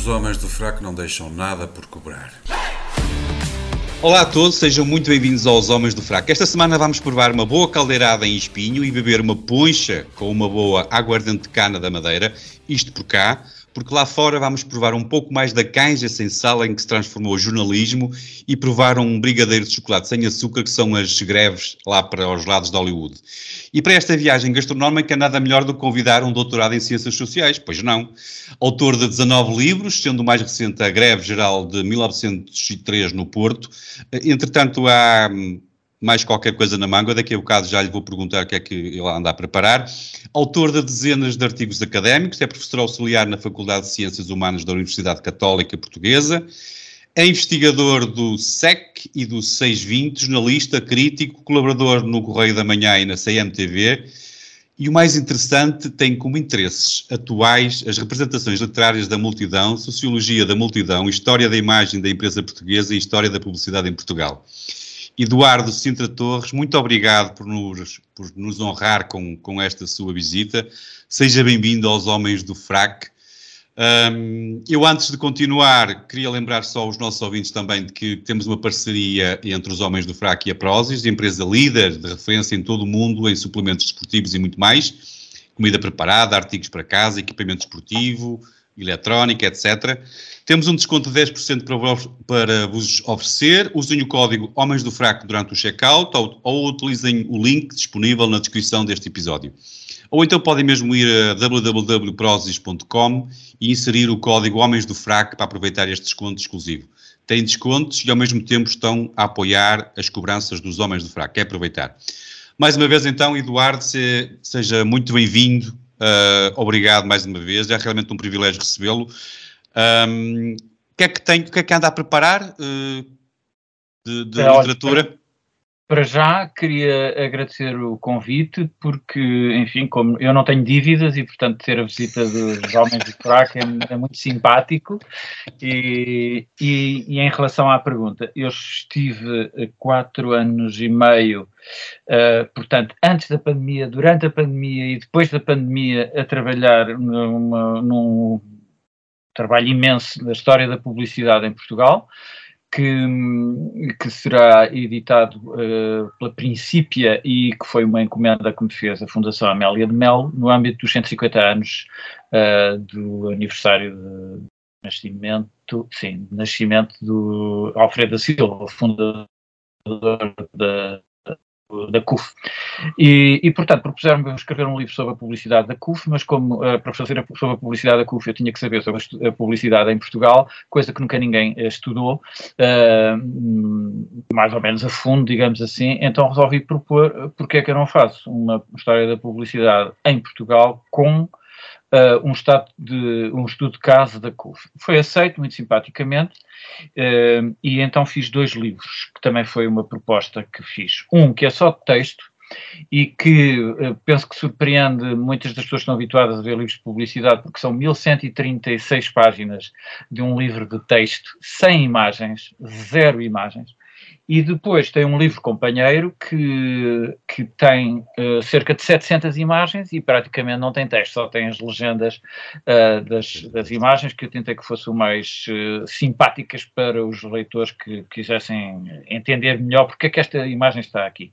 Os homens do fraco não deixam nada por cobrar. Olá a todos, sejam muito bem-vindos aos Homens do Fraco. Esta semana vamos provar uma boa caldeirada em espinho e beber uma poncha com uma boa aguardente de cana da madeira, isto por cá, porque lá fora vamos provar um pouco mais da canja sem sal em que se transformou o jornalismo e provar um brigadeiro de chocolate sem açúcar, que são as greves lá para os lados de Hollywood. E para esta viagem gastronómica, nada melhor do que convidar um doutorado em Ciências Sociais, pois não. Autor de 19 livros, sendo o mais recente a Greve Geral de 1903 no Porto. Entretanto, há hum, mais qualquer coisa na manga, daqui a bocado já lhe vou perguntar o que é que ele anda a preparar. Autor de dezenas de artigos académicos, é professor auxiliar na Faculdade de Ciências Humanas da Universidade Católica Portuguesa, é investigador do SEC e do 620, jornalista, crítico, colaborador no Correio da Manhã e na CMTV, e o mais interessante, tem como interesses atuais as representações literárias da multidão, sociologia da multidão, história da imagem da empresa portuguesa e história da publicidade em Portugal. Eduardo Sintra Torres, muito obrigado por nos, por nos honrar com, com esta sua visita. Seja bem-vindo aos Homens do FRAC. Um, eu, antes de continuar, queria lembrar só os nossos ouvintes também de que temos uma parceria entre os Homens do FRAC e a Prozis, empresa líder de referência em todo o mundo em suplementos desportivos e muito mais. Comida preparada, artigos para casa, equipamento desportivo, eletrónica, etc. Temos um desconto de 10% para, para vos oferecer. Usem o código Homens do Fraco durante o checkout ou, ou utilizem o link disponível na descrição deste episódio. Ou então podem mesmo ir a www.prozis.com e inserir o código Homens do Fraco para aproveitar este desconto exclusivo. Têm descontos e ao mesmo tempo estão a apoiar as cobranças dos Homens do Fraco. É aproveitar. Mais uma vez então, Eduardo, se, seja muito bem-vindo. Uh, obrigado mais uma vez. É realmente um privilégio recebê-lo. Um, o que é que tem, o que é que anda a preparar uh, de, de é, literatura? Para já, queria agradecer o convite, porque, enfim, como eu não tenho dívidas e, portanto, ter a visita dos Homens de Fraco é, é, muito simpático. E, e, e, em relação à pergunta, eu estive quatro anos e meio, uh, portanto, antes da pandemia, durante a pandemia e depois da pandemia, a trabalhar numa, num trabalho imenso na história da publicidade em Portugal, que, que será editado uh, pela Princípia e que foi uma encomenda que me fez a Fundação Amélia de Mel no âmbito dos 150 anos uh, do aniversário de nascimento, sim, nascimento do Alfredo da Silva, fundador da, da CUF. E, e portanto, propuseram-me escrever um livro sobre a publicidade da CUF, mas como uh, para fazer sobre a publicidade da CUF eu tinha que saber sobre a publicidade em Portugal, coisa que nunca ninguém uh, estudou, uh, mais ou menos a fundo, digamos assim, então resolvi propor porque é que eu não faço uma história da publicidade em Portugal com uh, um, de, um estudo de caso da CUF. Foi aceito muito simpaticamente uh, e então fiz dois livros, que também foi uma proposta que fiz. Um que é só de texto e que uh, penso que surpreende muitas das pessoas que estão habituadas a ver livros de publicidade, porque são 1136 páginas de um livro de texto, sem imagens, zero imagens. E depois tem um livro companheiro que, que tem uh, cerca de 700 imagens e praticamente não tem texto, só tem as legendas uh, das, das, imagens que eu tentei que fossem mais uh, simpáticas para os leitores que quisessem entender melhor porque é que esta imagem está aqui.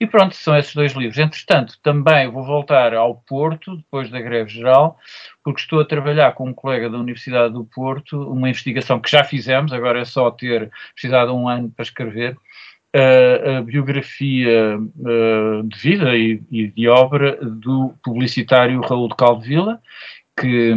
E pronto, são esses dois livros. Entretanto, também vou voltar ao Porto, depois da greve geral, porque estou a trabalhar com um colega da Universidade do Porto, uma investigação que já fizemos, agora é só ter precisado um ano para escrever, a, a biografia de vida e, e, de obra do publicitário Raul de Caldevila, que,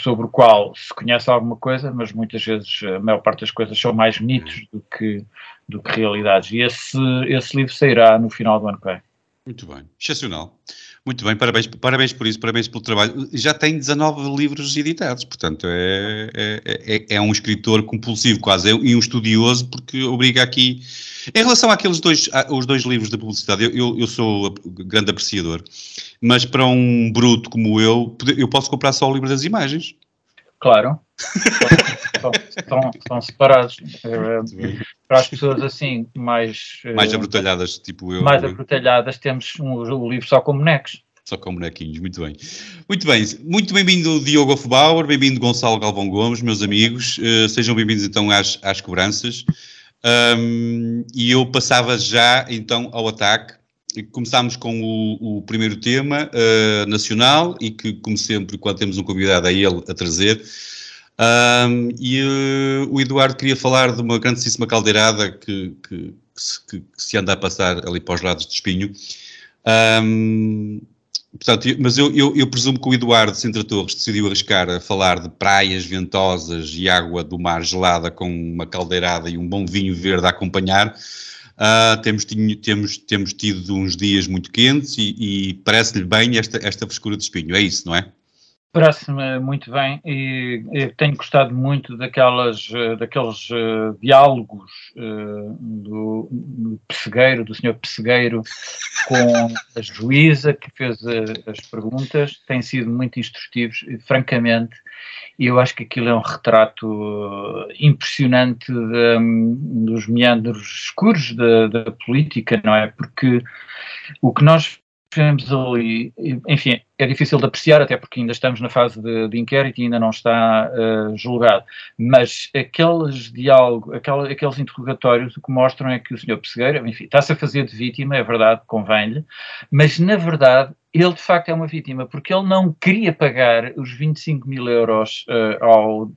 sobre o qual se conhece alguma coisa, mas muitas vezes a maior parte das coisas são mais mitos do que, do que realidades. E esse, esse livro sairá no final do ano que vem. Muito bem, excepcional. Muito bem, parabéns, parabéns por isso, parabéns pelo trabalho. Já tem 19 livros editados, portanto é, é, é, é um escritor compulsivo quase, e um estudioso, porque obriga aqui. Em relação àqueles dois, os dois livros de publicidade, eu, eu, eu sou grande apreciador, mas para um bruto como eu, eu posso comprar só o livro das imagens. Claro. estão, separados. Para as pessoas assim, mais. Mais eh, abrutalhadas, tipo eu. Mais abrutalhadas, temos um, o livro só com bonecos. Só com bonequinhos, muito bem. Muito bem, muito bem-vindo Diogo Hofbauer, bem-vindo Gonçalo Galvão Gomes, meus amigos. Uh, sejam bem-vindos então às, às cobranças. Um, e eu passava já então ao ataque. Começámos com o, o primeiro tema uh, nacional e que, como sempre, quando temos um convidado a ele a trazer, um, e uh, o Eduardo queria falar de uma grandíssima caldeirada que, que, que, que, se anda a passar ali para os lados de Espinho. Um, portanto, mas eu, eu, eu, presumo que o Eduardo Sintra Torres decidiu arriscar a falar de praias ventosas e água do mar gelada com uma caldeirada e um bom vinho verde a acompanhar. Uh, temos, temos, temos tido uns dias muito quentes e, e parece-lhe bem esta, esta frescura de espinho, é isso, não é? Parece-me muito bem e, e, tenho gostado muito daquelas, eh, daqueles uh, diálogos uh, do, do pessegueiro, do senhor pessegueiro com a juíza que fez uh, as perguntas, têm sido muito instrutivos e, francamente, eu acho que aquilo é um retrato impressionante de, um, dos meandros escuros da, da política, não é? Porque o que nós vemos ali, enfim, é difícil de apreciar, até porque ainda estamos na fase de, de inquérito e ainda não está uh, julgado, mas aqueles diálogos, aqueles, aqueles interrogatórios o que mostram é que o senhor Pessegueira, enfim, está-se a fazer de vítima, é verdade, convém-lhe, mas na verdade ele de facto é uma vítima, porque ele não queria pagar os 25 mil euros uh, ao,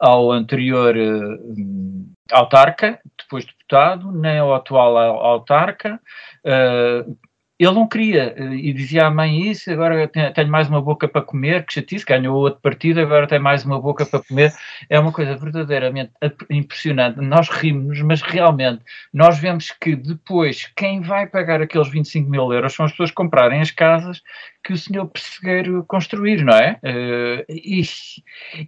ao anterior uh, autarca, depois deputado, nem ao atual autarca, uh, ele não queria eh, e dizia à mãe isso, agora tenho mais uma boca para comer, que chatice, ganhou outro partido, agora tem mais uma boca para comer. É uma coisa verdadeiramente impressionante. Nós rimos, mas realmente nós vemos que depois quem vai pagar aqueles 25 mil euros são as pessoas que comprarem as casas que o senhor persegueiro construir, não é? Uh, e,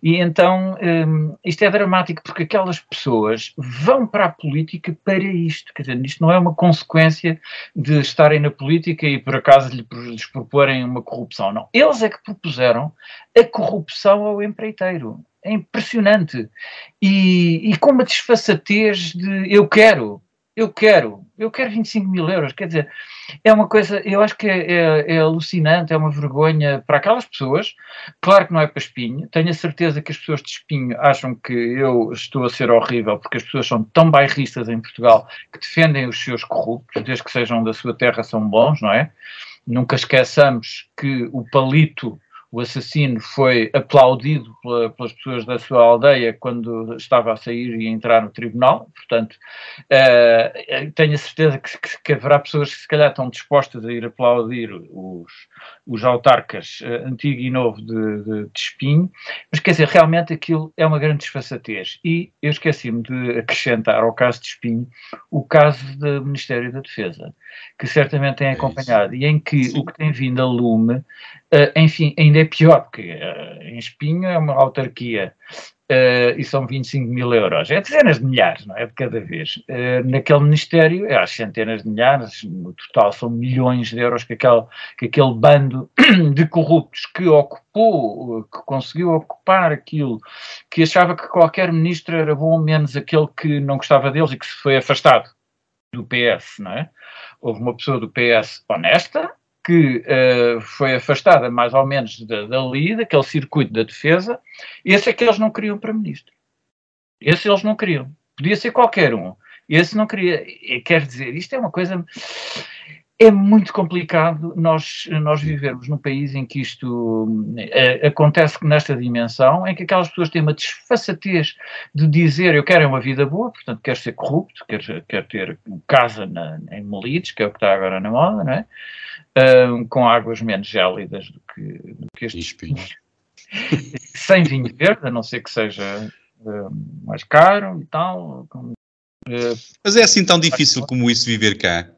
e, então um, isto é dramático porque aquelas pessoas vão para a política para isto, quer dizer, isto não é uma consequência de estarem na política e por acaso lhes proporem uma corrupção, não. Eles é que propuseram a corrupção ao empreiteiro. É impressionante. E, e com uma desfaçatez de eu quero, eu quero, eu quero 25 mil euros, quer dizer, é uma coisa, eu acho que é, é, é, alucinante, é uma vergonha para aquelas pessoas, claro que não é para espinho, tenho a certeza que as pessoas de espinho acham que eu estou a ser horrível, porque as pessoas são tão bairristas em Portugal que defendem os seus corruptos, desde que sejam da sua terra são bons, não é? Nunca esqueçamos que o palito o assassino foi aplaudido pela, pelas pessoas da sua aldeia quando estava a sair e a entrar no tribunal, portanto, uh, tenho a certeza que, que, que, haverá pessoas que se calhar estão dispostas a ir aplaudir os, os autarcas uh, antigo e novo de, de, de, Espinho, mas quer dizer, realmente aquilo é uma grande desfaçatez. E eu esqueci-me de acrescentar ao caso de Espinho o caso do Ministério da Defesa, que certamente tem é acompanhado, é e em que Sim. o que tem vindo a lume enfim, ainda é pior, porque uh, em Espinho é uma autarquia uh, e são 25 mil euros. É dezenas de milhares, não é? De cada vez. naquele Ministério é às centenas de milhares, no total são milhões de euros que aquele, que aquele bando de corruptos que ocupou, que conseguiu ocupar aquilo, que achava que qualquer ministro era bom, menos aquele que não gostava deles e que se foi afastado do PS, não é? Houve uma pessoa do PS honesta, que uh, foi afastada mais ou menos da, dali, daquele circuito da defesa, esse é que eles não queriam para ministro. Esse eles não queriam. Podia ser qualquer um. Esse não queria. Quer dizer, isto é uma coisa. É muito complicado nós, nós vivermos num país em que isto é, acontece nesta dimensão, em que aquelas pessoas têm uma desfaçatez de dizer eu quero uma vida boa, portanto quero ser corrupto, quero, quero ter casa na, em Molides, que é o que está agora na moda, não é? uh, com águas menos gélidas do que, do que estes espinhos. Sem vinho verde, a não ser que seja uh, mais caro e tal. Com, uh, Mas é assim tão difícil como isso viver cá?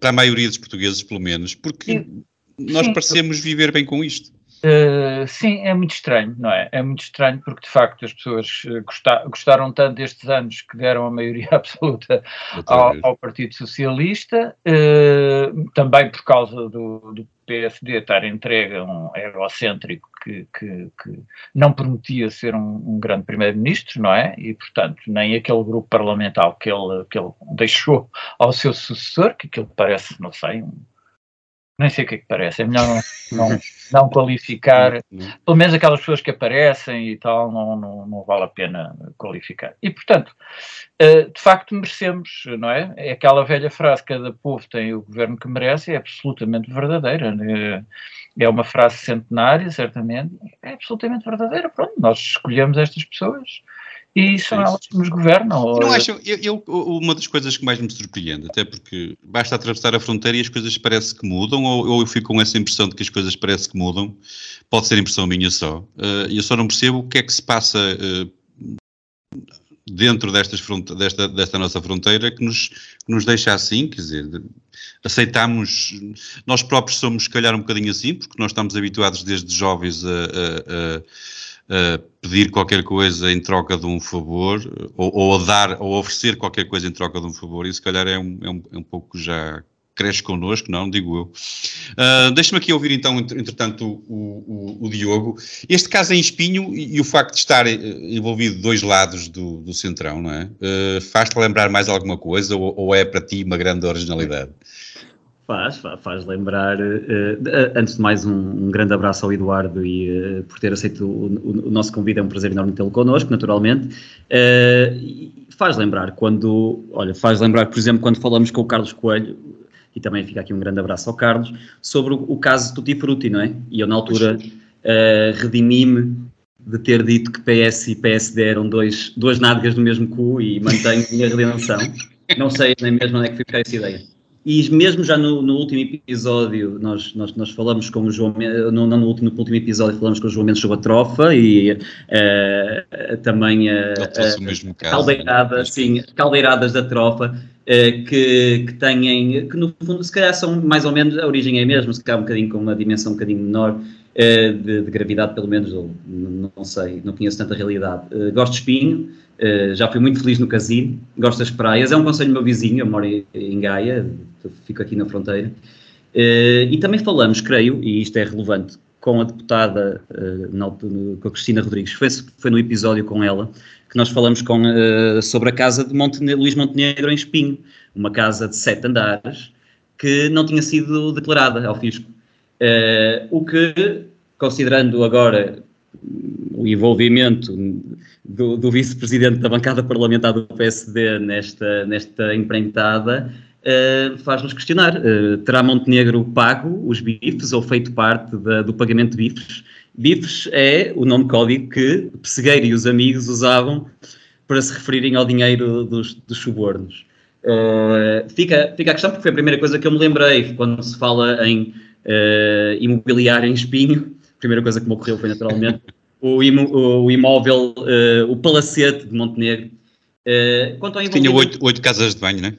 Para a maioria dos portugueses, pelo menos, porque sim, nós sim, parecemos viver bem com isto. Uh, sim, é muito estranho, não é? É muito estranho porque, de facto, as pessoas eh, gostaram, gostaram tanto destes anos que deram a maioria absoluta ao, ao, Partido Socialista, uh, também por causa do, do, PSD estar entregue a um egocêntrico que, que, que não prometia ser um, um grande primeiro-ministro, não é? E, portanto, nem aquele grupo parlamentar que ele, que ele deixou ao seu sucessor, que aquilo parece, não sei, um nem sei o que é que parece, é melhor não, não, não qualificar, pelo menos aquelas pessoas que aparecem e tal, não, não, não vale a pena qualificar. E, portanto, eh, de facto merecemos, não é? É aquela velha frase, cada povo tem o governo que merece, é absolutamente verdadeira. Né? É uma frase centenária, certamente, é absolutamente verdadeira. Pronto, nós escolhemos estas pessoas e são é elas que nos governam. Ou... Não acham, eu, eu, uma das coisas que mais me surpreende, até porque basta atravessar a fronteira e as coisas parece que mudam, ou, ou eu fico com essa impressão de que as coisas parece que mudam, pode ser impressão minha só, uh, eu só não percebo o que é que se passa uh, dentro destas desta, desta nossa fronteira que nos, que nos deixa assim, quer dizer, aceitamos, nós próprios somos se calhar um bocadinho assim, porque nós estamos habituados desde jovens a, a, a pedir qualquer coisa em troca de um favor, ou, ou, a dar, ou oferecer qualquer coisa em troca de um favor, e se calhar é um, é um, é um pouco já cresce connosco, não, digo eu. Uh, Deixa-me aqui ouvir então, entretanto, o, o, o, Diogo. Este caso em Espinho e, e, o facto de estar eh, envolvido dois lados do, do Centrão, não é? Uh, Faz-te lembrar mais alguma coisa ou, ou, é para ti uma grande originalidade? Faz, faz lembrar. Uh, antes de mais, um, um, grande abraço ao Eduardo e uh, por ter aceito o, o, o, nosso convite. É um prazer enorme tê-lo connosco, naturalmente. Uh, faz lembrar quando. Olha, faz lembrar, por exemplo, quando falamos com o Carlos Coelho, e também fica aqui um grande abraço ao Carlos, sobre o, o caso Tutti Frutti, não é? E eu, na altura, redimi-me de ter dito que PS e PSD eram dois, duas nádegas do mesmo cu e mantenho a minha redenção. Não sei nem mesmo onde é que fui buscar essa ideia. E mesmo já no, no último episódio, nós, nós, nós, falamos com o João não, não no, último, no último episódio, falamos com o João Mendes sobre a trofa e uh, também uh, uh, caldeirada, sim, caldeiradas da trofa. Uh, que, que têm, que no fundo, se calhar são mais ou menos, a origem é a mesma, se calhar um bocadinho com uma dimensão um bocadinho menor uh, de, de, gravidade, pelo menos, ou não, sei, não conheço tanta realidade. Uh, gosto de espinho, já fui muito feliz no casino, gosto das praias, é um conselho do meu vizinho, eu moro em Gaia, fico aqui na fronteira. Uh, e também falamos, creio, e isto é relevante, com a deputada, na, com a Cristina Rodrigues, foi, foi no episódio com ela, que nós falamos com, uh, sobre a casa de Montenegro, Luís Montenegro em Espinho, uma casa de sete andares, que não tinha sido declarada ao fisco. o que, considerando agora o envolvimento do, do vice-presidente da bancada parlamentar do PSD nesta, nesta empreitada, uh, faz-nos questionar: uh, terá Montenegro pago os bifes ou feito parte da, do pagamento de bifes? Bifes é o nome código que Pessegueiro e os amigos usavam para se referirem ao dinheiro dos, dos subornos. Uh, fica, fica a questão, porque foi a primeira coisa que eu me lembrei quando se fala em imobiliário em espinho. A primeira coisa que me ocorreu foi naturalmente o, imo, o, imóvel, o palacete de Montenegro. quanto ao Tinha oito, oito casas de banho, não é?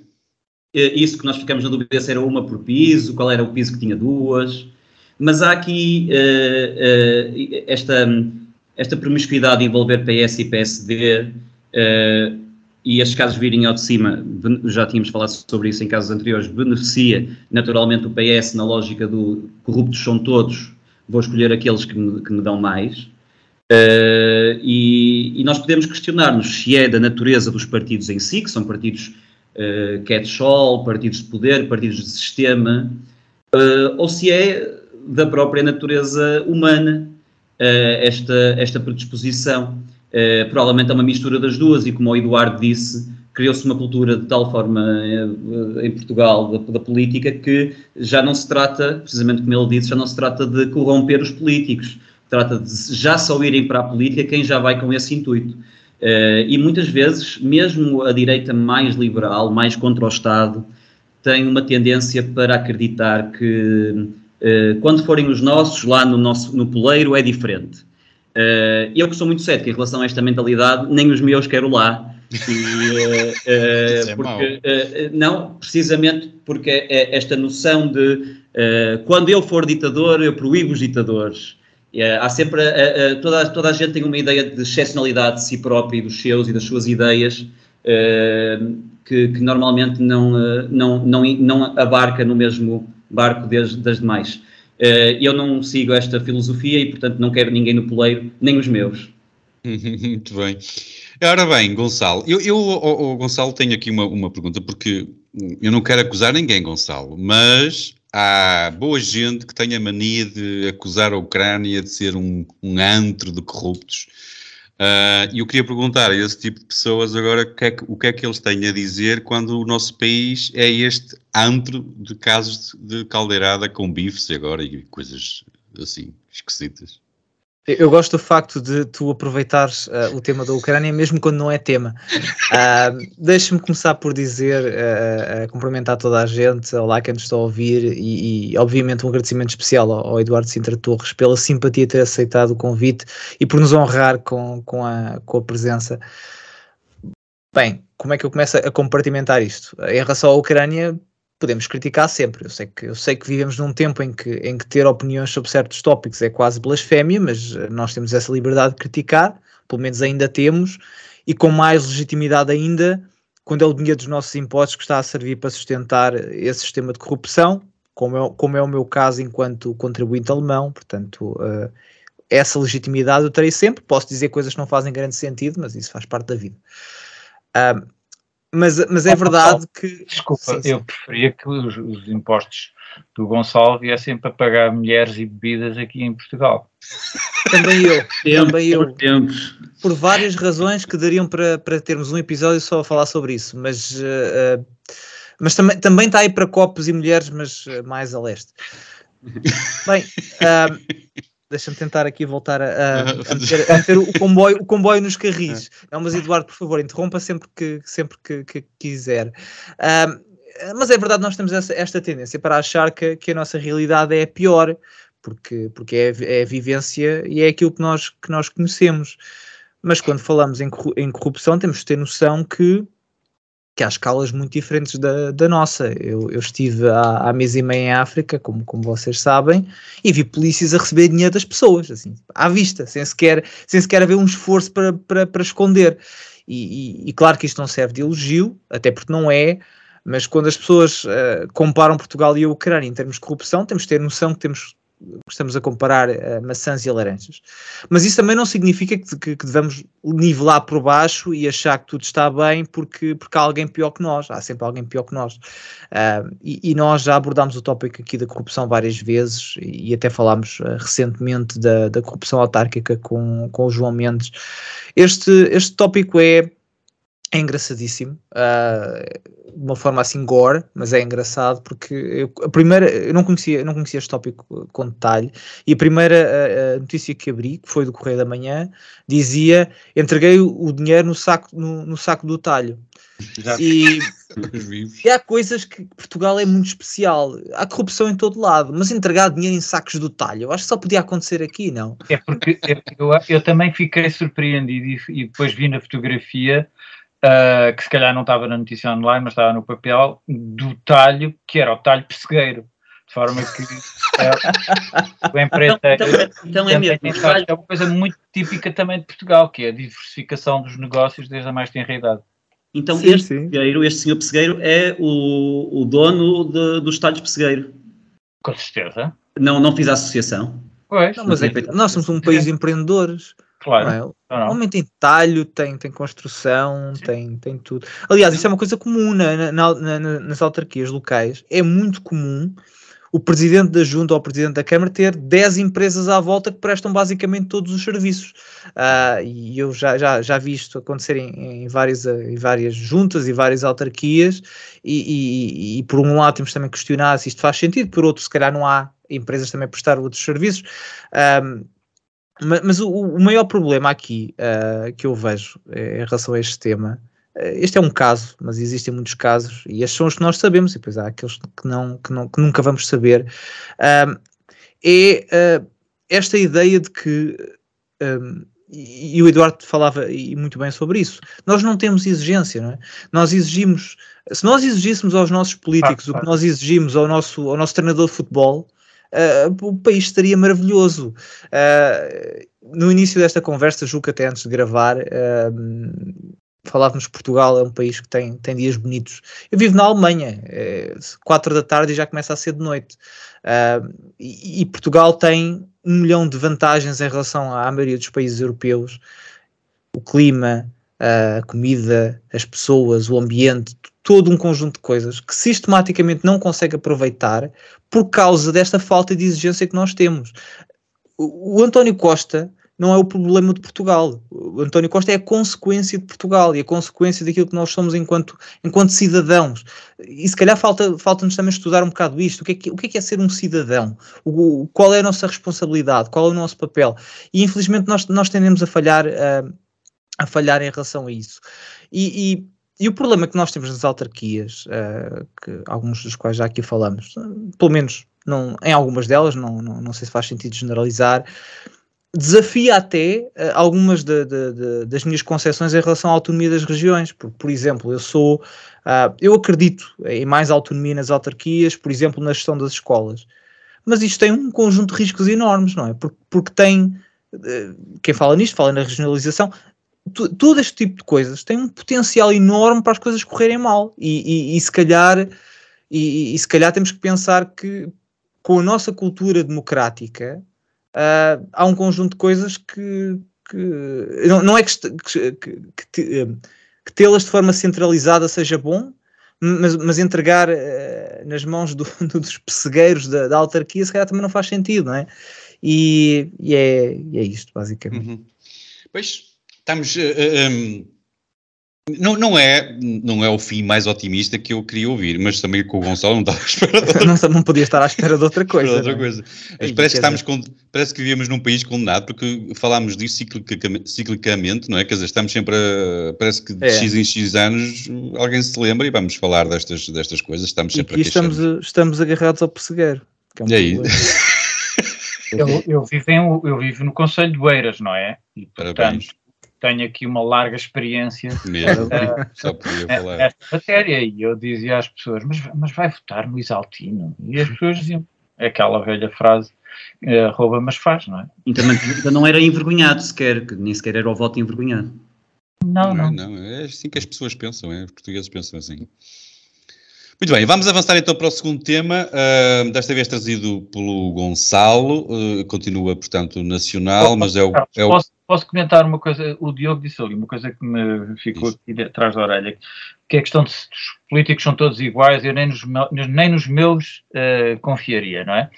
Eh, isso que nós ficamos na dúvida se era uma por piso, qual era o piso que tinha duas, mas há aqui uh, uh, esta, esta promiscuidade de envolver PS e PSD uh, e estes casos virem ao de cima, já tínhamos falado sobre isso em casos anteriores, beneficia naturalmente o PS na lógica do corruptos são todos, vou escolher aqueles que me, que me dão mais. E, e, nós podemos questionar-nos se é da natureza dos partidos em si, que são partidos uh, catch-all, partidos de poder, partidos de sistema, uh, ou se é da própria natureza humana uh, esta, esta predisposição. Uh, provavelmente é uma mistura das duas, e como o Eduardo disse, criou-se uma cultura de tal forma em Portugal da, da, política que já não se trata, precisamente como ele disse, já não se trata de corromper os políticos, trata de já só irem para a política quem já vai com esse intuito. Uh, e muitas vezes, mesmo a direita mais liberal, mais contra o Estado, tem uma tendência para acreditar que uh, quando forem os nossos, lá no, nosso, no poleiro, é diferente. Uh, eu que sou muito cético em relação a esta mentalidade, nem os meus quero lá. E, é porque, não, precisamente porque é esta noção de quando eu for ditador, eu proíbo os ditadores. É, há sempre, uh, uh, toda, toda a gente tem uma ideia de excepcionalidade de si próprio e dos seus e das suas ideias que, que, normalmente não, não, não, não abarca no mesmo barco das, das demais. eu não sigo esta filosofia e, portanto, não quero ninguém no poleiro, nem os meus. Muito bem. Ora bem, Gonçalo, eu, eu oh, oh, Gonçalo, tenho aqui uma, uma pergunta, porque eu não quero acusar ninguém, Gonçalo, mas há boa gente que tem a mania de acusar a Ucrânia de ser um, um antro de corruptos. Uh, e eu queria perguntar a esse tipo de pessoas agora o que, é que, o que, é que, eles têm a dizer quando o nosso país é este antro de casos de, de caldeirada com bifes agora e coisas assim esquisitas. Eu gosto do facto de tu aproveitares uh, o tema da Ucrânia, mesmo quando não é tema. Uh, Deixa-me começar por dizer, uh, cumprimentar toda a gente, olá quem nos está a ouvir, e, e obviamente um agradecimento especial ao, ao, Eduardo Sintra Torres pela simpatia ter aceitado o convite e por nos honrar com, com, a, com a presença. Bem, como é que eu começo a compartimentar isto? Em relação à Ucrânia, podemos criticar sempre. Eu sei que, eu sei que vivemos num tempo em que, em que ter opiniões sobre certos tópicos é quase blasfémia, mas eh, nós temos essa liberdade de criticar, pelo menos ainda temos, e com mais legitimidade ainda quando é o dinheiro dos nossos impostos que está a servir para sustentar esse sistema de corrupção, como é, como é o meu caso enquanto contribuinte alemão, portanto, uh, essa legitimidade eu terei sempre. Posso dizer coisas que não fazem grande sentido, mas isso faz parte da vida. Uh, mas, mas é verdade que. Desculpa, sim, sim. eu preferia que os, os, impostos do Gonçalo viessem para pagar mulheres e bebidas aqui em Portugal. Também eu, também eu. Por várias razões que dariam para, para termos um episódio só a falar sobre isso, mas. Uh, mas também, também está aí para copos e mulheres, mas uh, mais a leste. Bem, uh, Deixa-me tentar aqui voltar a, a, a, meter, a meter, o, comboio, o comboio nos carris. Não, mas Eduardo, por favor, interrompa sempre que, sempre que, que quiser. mas é verdade, nós temos essa, esta tendência para achar que, que a nossa realidade é a pior, porque, porque é, é a vivência e é aquilo que nós, que nós conhecemos. Mas quando falamos em, em corrupção, temos de ter noção que que há escalas muito diferentes da, da nossa. Eu, eu estive há, há mês e meio em África, como, como vocês sabem, e vi polícias a receber dinheiro das pessoas, assim, à vista, sem sequer, sem sequer haver um esforço para, para, para esconder. E, e, e, claro que isto não serve de elogio, até porque não é, mas quando as pessoas uh, comparam Portugal e a Ucrânia em termos de corrupção, temos de ter noção que temos estamos a comparar uh, maçãs e laranjas. Mas isso também não significa que, que, que, devemos nivelar por baixo e achar que tudo está bem porque, porque há alguém pior que nós. Há sempre alguém pior que nós. Uh, e, e, nós já abordámos o tópico aqui da corrupção várias vezes e até falámos uh, recentemente da, da corrupção autárquica com, com o João Mendes. Este, este tópico é é engraçadíssimo, uh, de uma forma assim gore, mas é engraçado porque eu, a primeira, eu não conhecia, eu não conhecia este tópico com detalhe, e a primeira a, a notícia que abri, que foi do Correio da Manhã, dizia: entreguei o, dinheiro no saco, no, no saco do talho. E, e, há coisas que Portugal é muito especial. Há corrupção em todo lado, mas entregar dinheiro em sacos do talho, eu acho que só podia acontecer aqui, não? É porque eu, eu também fiquei surpreendido e, e depois vi na fotografia uh, que se calhar não estava na notícia online, mas estava no papel, do talho, que era o talho pessegueiro. De forma que é, o empreiteiro então, então, então é, mesmo, é uma coisa muito típica também de Portugal, que é a diversificação dos negócios desde a mais tenra idade. Então sim, este sim. pessegueiro, este senhor pessegueiro é o, o dono de, dos talhos pessegueiro. Com certeza. Não, não fiz a associação. Pois. Não, mas é, nós somos um país de empreendedores. Claro. É? Homem tem talho, tem, tem construção, tem, tem tudo. Aliás, isso é uma coisa comum na, na, na, nas autarquias locais. É muito comum o presidente da junta ou o presidente da Câmara ter 10 empresas à volta que prestam basicamente todos os serviços. Uh, e eu já, já, já vi isto acontecer em, em, várias, em várias juntas e várias autarquias, e, e, e, por um lado temos também que questionar se isto faz sentido, por outro, se calhar não há empresas também a prestar outros serviços. Um, mas, mas o, o, maior problema aqui uh, que eu vejo eh, em relação a este tema, uh, este é um caso, mas existem muitos casos, e estes são os que nós sabemos, e depois há aqueles que, não, que, não, que nunca vamos saber, uh, é esta ideia de que. Um, e o Eduardo falava e muito bem sobre isso. Nós não temos exigência, não é? Nós exigimos, se nós exigíssemos aos nossos políticos ah, o que nós exigimos ao nosso, ao nosso treinador de futebol, uh, o país estaria maravilhoso. Uh, no início desta conversa, Juca, até antes de gravar, uh, falávamos que Portugal é um país que tem, tem dias bonitos. Eu vivo na Alemanha, é, quatro da tarde e já começa a ser de noite. Uh, e, e, Portugal tem um milhão de vantagens em relação à maioria dos países europeus. O clima, a comida, as pessoas, o ambiente, todo um conjunto de coisas que sistematicamente não consegue aproveitar por causa desta falta de exigência que nós temos. O, António Costa não é o problema de Portugal. O António Costa é a consequência de Portugal e a consequência daquilo que nós somos enquanto, enquanto cidadãos. E se calhar falta-nos falta também estudar um bocado isto. O que é que, o que, é, que é ser um cidadão? O, qual é a nossa responsabilidade? Qual é o nosso papel? E infelizmente nós, nós tendemos a falhar, uh, a falhar em relação a isso. E, e, e, o problema que nós temos nas autarquias, uh, que alguns dos quais já aqui falamos, pelo menos não, em algumas delas, não, não, não sei se faz sentido generalizar, desafia até uh, algumas de, de, de, das minhas concepções em relação à autonomia das regiões. Por, por exemplo, eu sou, uh, eu acredito em mais autonomia nas autarquias, por exemplo, na gestão das escolas. Mas isto tem um conjunto de riscos enormes, não é? Porque, porque tem, uh, quem fala nisto, fala na regionalização, todo este tipo de coisas tem um potencial enorme para as coisas correrem mal. E, e, e se calhar, e, e se calhar temos que pensar que com a nossa cultura democrática, uh, há um conjunto de coisas que, que não, não, é que, que, que, que tê-las de forma centralizada seja bom, mas, mas entregar uh, nas mãos do, dos pessegueiros da, da, autarquia se calhar também não faz sentido, não é? E, e é, é isto, basicamente. Uhum. Pois, estamos. Uh, eh, um não, não, é, não é o fim mais otimista que eu queria ouvir, mas também com o Gonçalo não estava à espera de outra... não, não podia estar à espera de outra coisa. outra é? coisa. Mas parece que, estamos com, parece que vivemos num país condenado, porque falámos disso ciclicamente, ciclicamente, não é? Quer dizer, estamos sempre a, Parece que de é. X em X anos alguém se lembra e vamos falar destas, destas coisas. Estamos sempre e, a estamos, estamos agarrados ao pessegueiro. Que é um e aí? eu, eu, vivo em, eu vivo no Conselho de Oeiras, não é? E, portanto, Parabéns tenho aqui uma larga experiência Mesmo, uh, só podia falar. nesta matéria. E eu dizia às pessoas, mas, mas vai votar no Isaltino? E as pessoas diziam, é aquela velha frase, uh, rouba mas faz, não é? E também não era envergonhado sequer, que nem sequer era o voto envergonhado. Não, não. não. não é assim que as pessoas pensam, é? os portugueses pensam assim. Muito bem, vamos avançar então para o segundo tema, uh, desta vez trazido pelo Gonçalo, uh, continua, portanto, nacional, mas é o... É o... Posso, posso, comentar uma coisa, o Diogo disse ali, uma coisa que me ficou Isso. aqui atrás da orelha, que é a questão de se os políticos são todos iguais, eu nem nos, nem nos meus uh, confiaria, não é?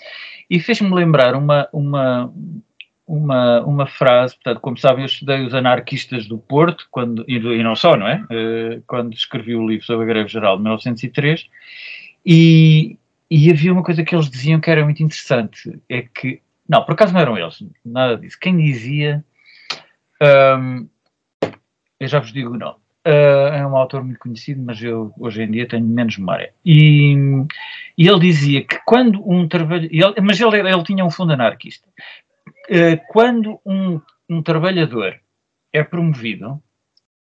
E fez-me lembrar uma, uma, uma, uma frase, portanto, como sabem, eu estudei os anarquistas do Porto, quando, e, e não só, não é? Uh, quando escrevi o livro sobre a greve geral de 1903, e, e havia uma coisa que eles diziam que era muito interessante, é que, não, por acaso não eram eles, nada disso, quem dizia, um, eu já vos digo não, uh, é um autor muito conhecido, mas eu hoje em dia tenho menos memória, e, e ele dizia que quando um trabalho, mas ele, ele tinha um fundo anarquista, quando um, um trabalhador é promovido,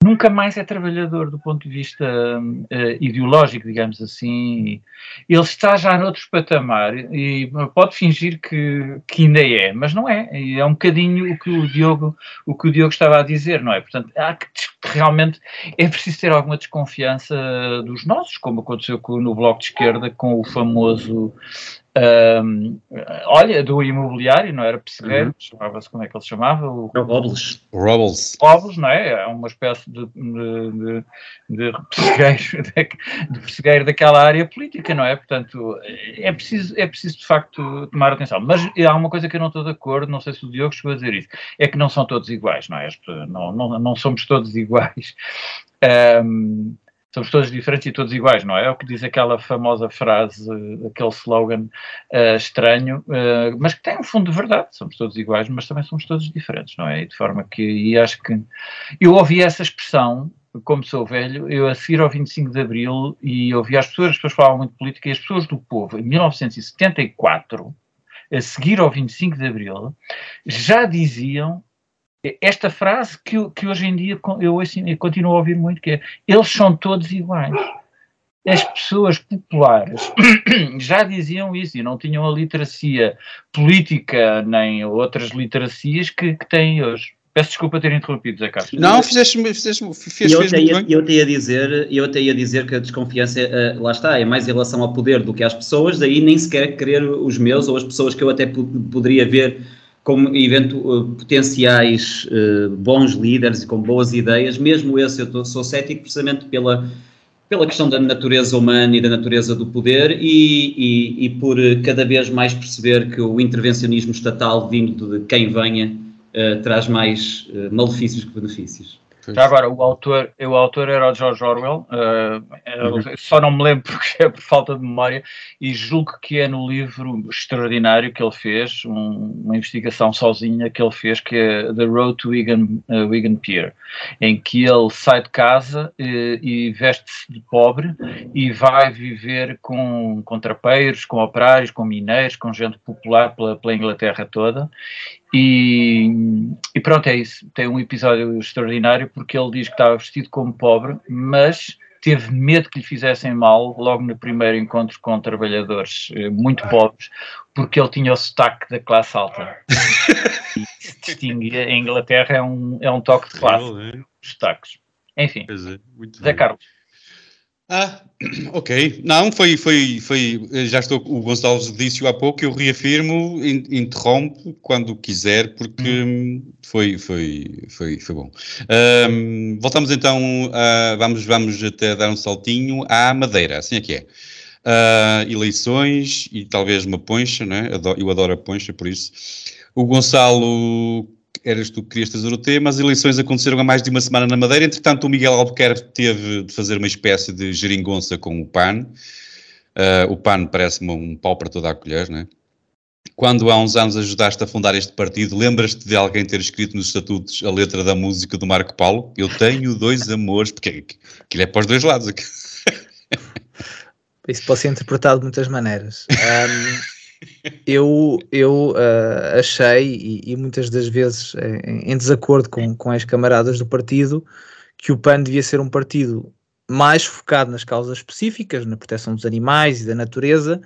nunca mais é trabalhador do ponto de vista uh, ideológico, digamos assim. Ele está já noutro patamar e pode fingir que, que ainda é, mas não é. É um bocadinho o que o Diogo, o que o Diogo estava a dizer, não é? Portanto, há que realmente é preciso ter alguma desconfiança dos nossos, como aconteceu no Bloco de Esquerda com o famoso um, olha, do imobiliário, não era Pessegueiro, uhum. chamava-se, como é que ele se chamava? O Robles. Robles. Robles, não é? É uma espécie de, de, de, de, pessegueiro, de pessegueiro daquela área política, não é? Portanto, é preciso, é preciso de facto tomar atenção. Mas há uma coisa que eu não estou de acordo, não sei se o Diogo chegou a dizer isso, é que não são todos iguais, não é? Não, não, não somos todos iguais. Um, somos todos diferentes e todos iguais, não é? É o que diz aquela famosa frase, aquele slogan uh, estranho, uh, mas que tem um fundo de verdade. Somos todos iguais, mas também somos todos diferentes, não é? E de forma que, e acho que eu ouvi essa expressão, como sou velho, eu a seguir ao 25 de Abril e ouvi as pessoas, as pessoas falavam muito de política e as pessoas do povo, em 1974, a seguir ao 25 de Abril, já diziam esta frase que, que hoje em dia eu, assim, eu continuo a ouvir muito, que é eles são todos iguais. As pessoas populares já diziam isso e não tinham a literacia política nem outras literacias que, que têm hoje. Peço desculpa ter interrompido, Zé Carlos. Não, fizeste, fizeste, fizeste eu, até ia, eu, até ia dizer, eu até ia dizer que a desconfiança, uh, lá está, é mais em relação ao poder do que às pessoas, daí nem sequer querer os meus ou as pessoas que eu até poderia ver como evento, uh, potenciais uh, bons líderes e com boas ideias, mesmo esse eu tô, sou cético precisamente pela, pela questão da natureza humana e da natureza do poder e, e, e, por cada vez mais perceber que o intervencionismo estatal vindo de quem venha uh, traz mais uh, malefícios que benefícios. Já agora, o autor, o autor era o George Orwell, uh, uhum. só não me lembro porque é por falta de memória, e julgo que é no livro extraordinário que ele fez, um, uma investigação sozinha que ele fez, que é The Road to Wigan, uh, Wigan Pier, em que ele sai de casa uh, e veste-se de pobre e vai viver com, com trapeiros, com operários, com mineiros, com gente popular pela, pela Inglaterra toda, e, e, pronto, é isso. Tem um episódio extraordinário porque ele diz que estava vestido como pobre, mas teve medo que lhe fizessem mal logo no primeiro encontro com trabalhadores eh, muito pobres, porque ele tinha o sotaque da classe alta. e se distingue, em Inglaterra é um, é um toque de classe, é. os sotaques. Enfim, é, Zé Carlos. Ah, ok. Não, foi, foi, foi. Já estou. O Gonçalves disse-o há pouco. Eu reafirmo, interrompo quando quiser, porque hum. foi, foi, foi, foi bom. Um, voltamos então. A, vamos, vamos até dar um saltinho à Madeira. Assim é que é. Uh, eleições e talvez uma poncha, né? Eu adoro a poncha, por isso. O Gonçalo eras tu que querias trazer o tema, as eleições aconteceram há mais de uma semana na Madeira, entretanto o Miguel Albuquerque teve de fazer uma espécie de geringonça com o PAN, uh, o PAN parece-me um pau para toda a colher, não é? Quando há uns anos ajudaste a fundar este partido, lembras-te de alguém ter escrito nos estatutos a letra da música do Marco Paulo? Eu tenho dois amores, porque aquilo é para os dois lados. Isso pode ser interpretado de muitas maneiras. Um eu, eu uh, achei, e, e, muitas das vezes em, em desacordo com, com as camaradas do partido, que o PAN devia ser um partido mais focado nas causas específicas, na proteção dos animais e da natureza,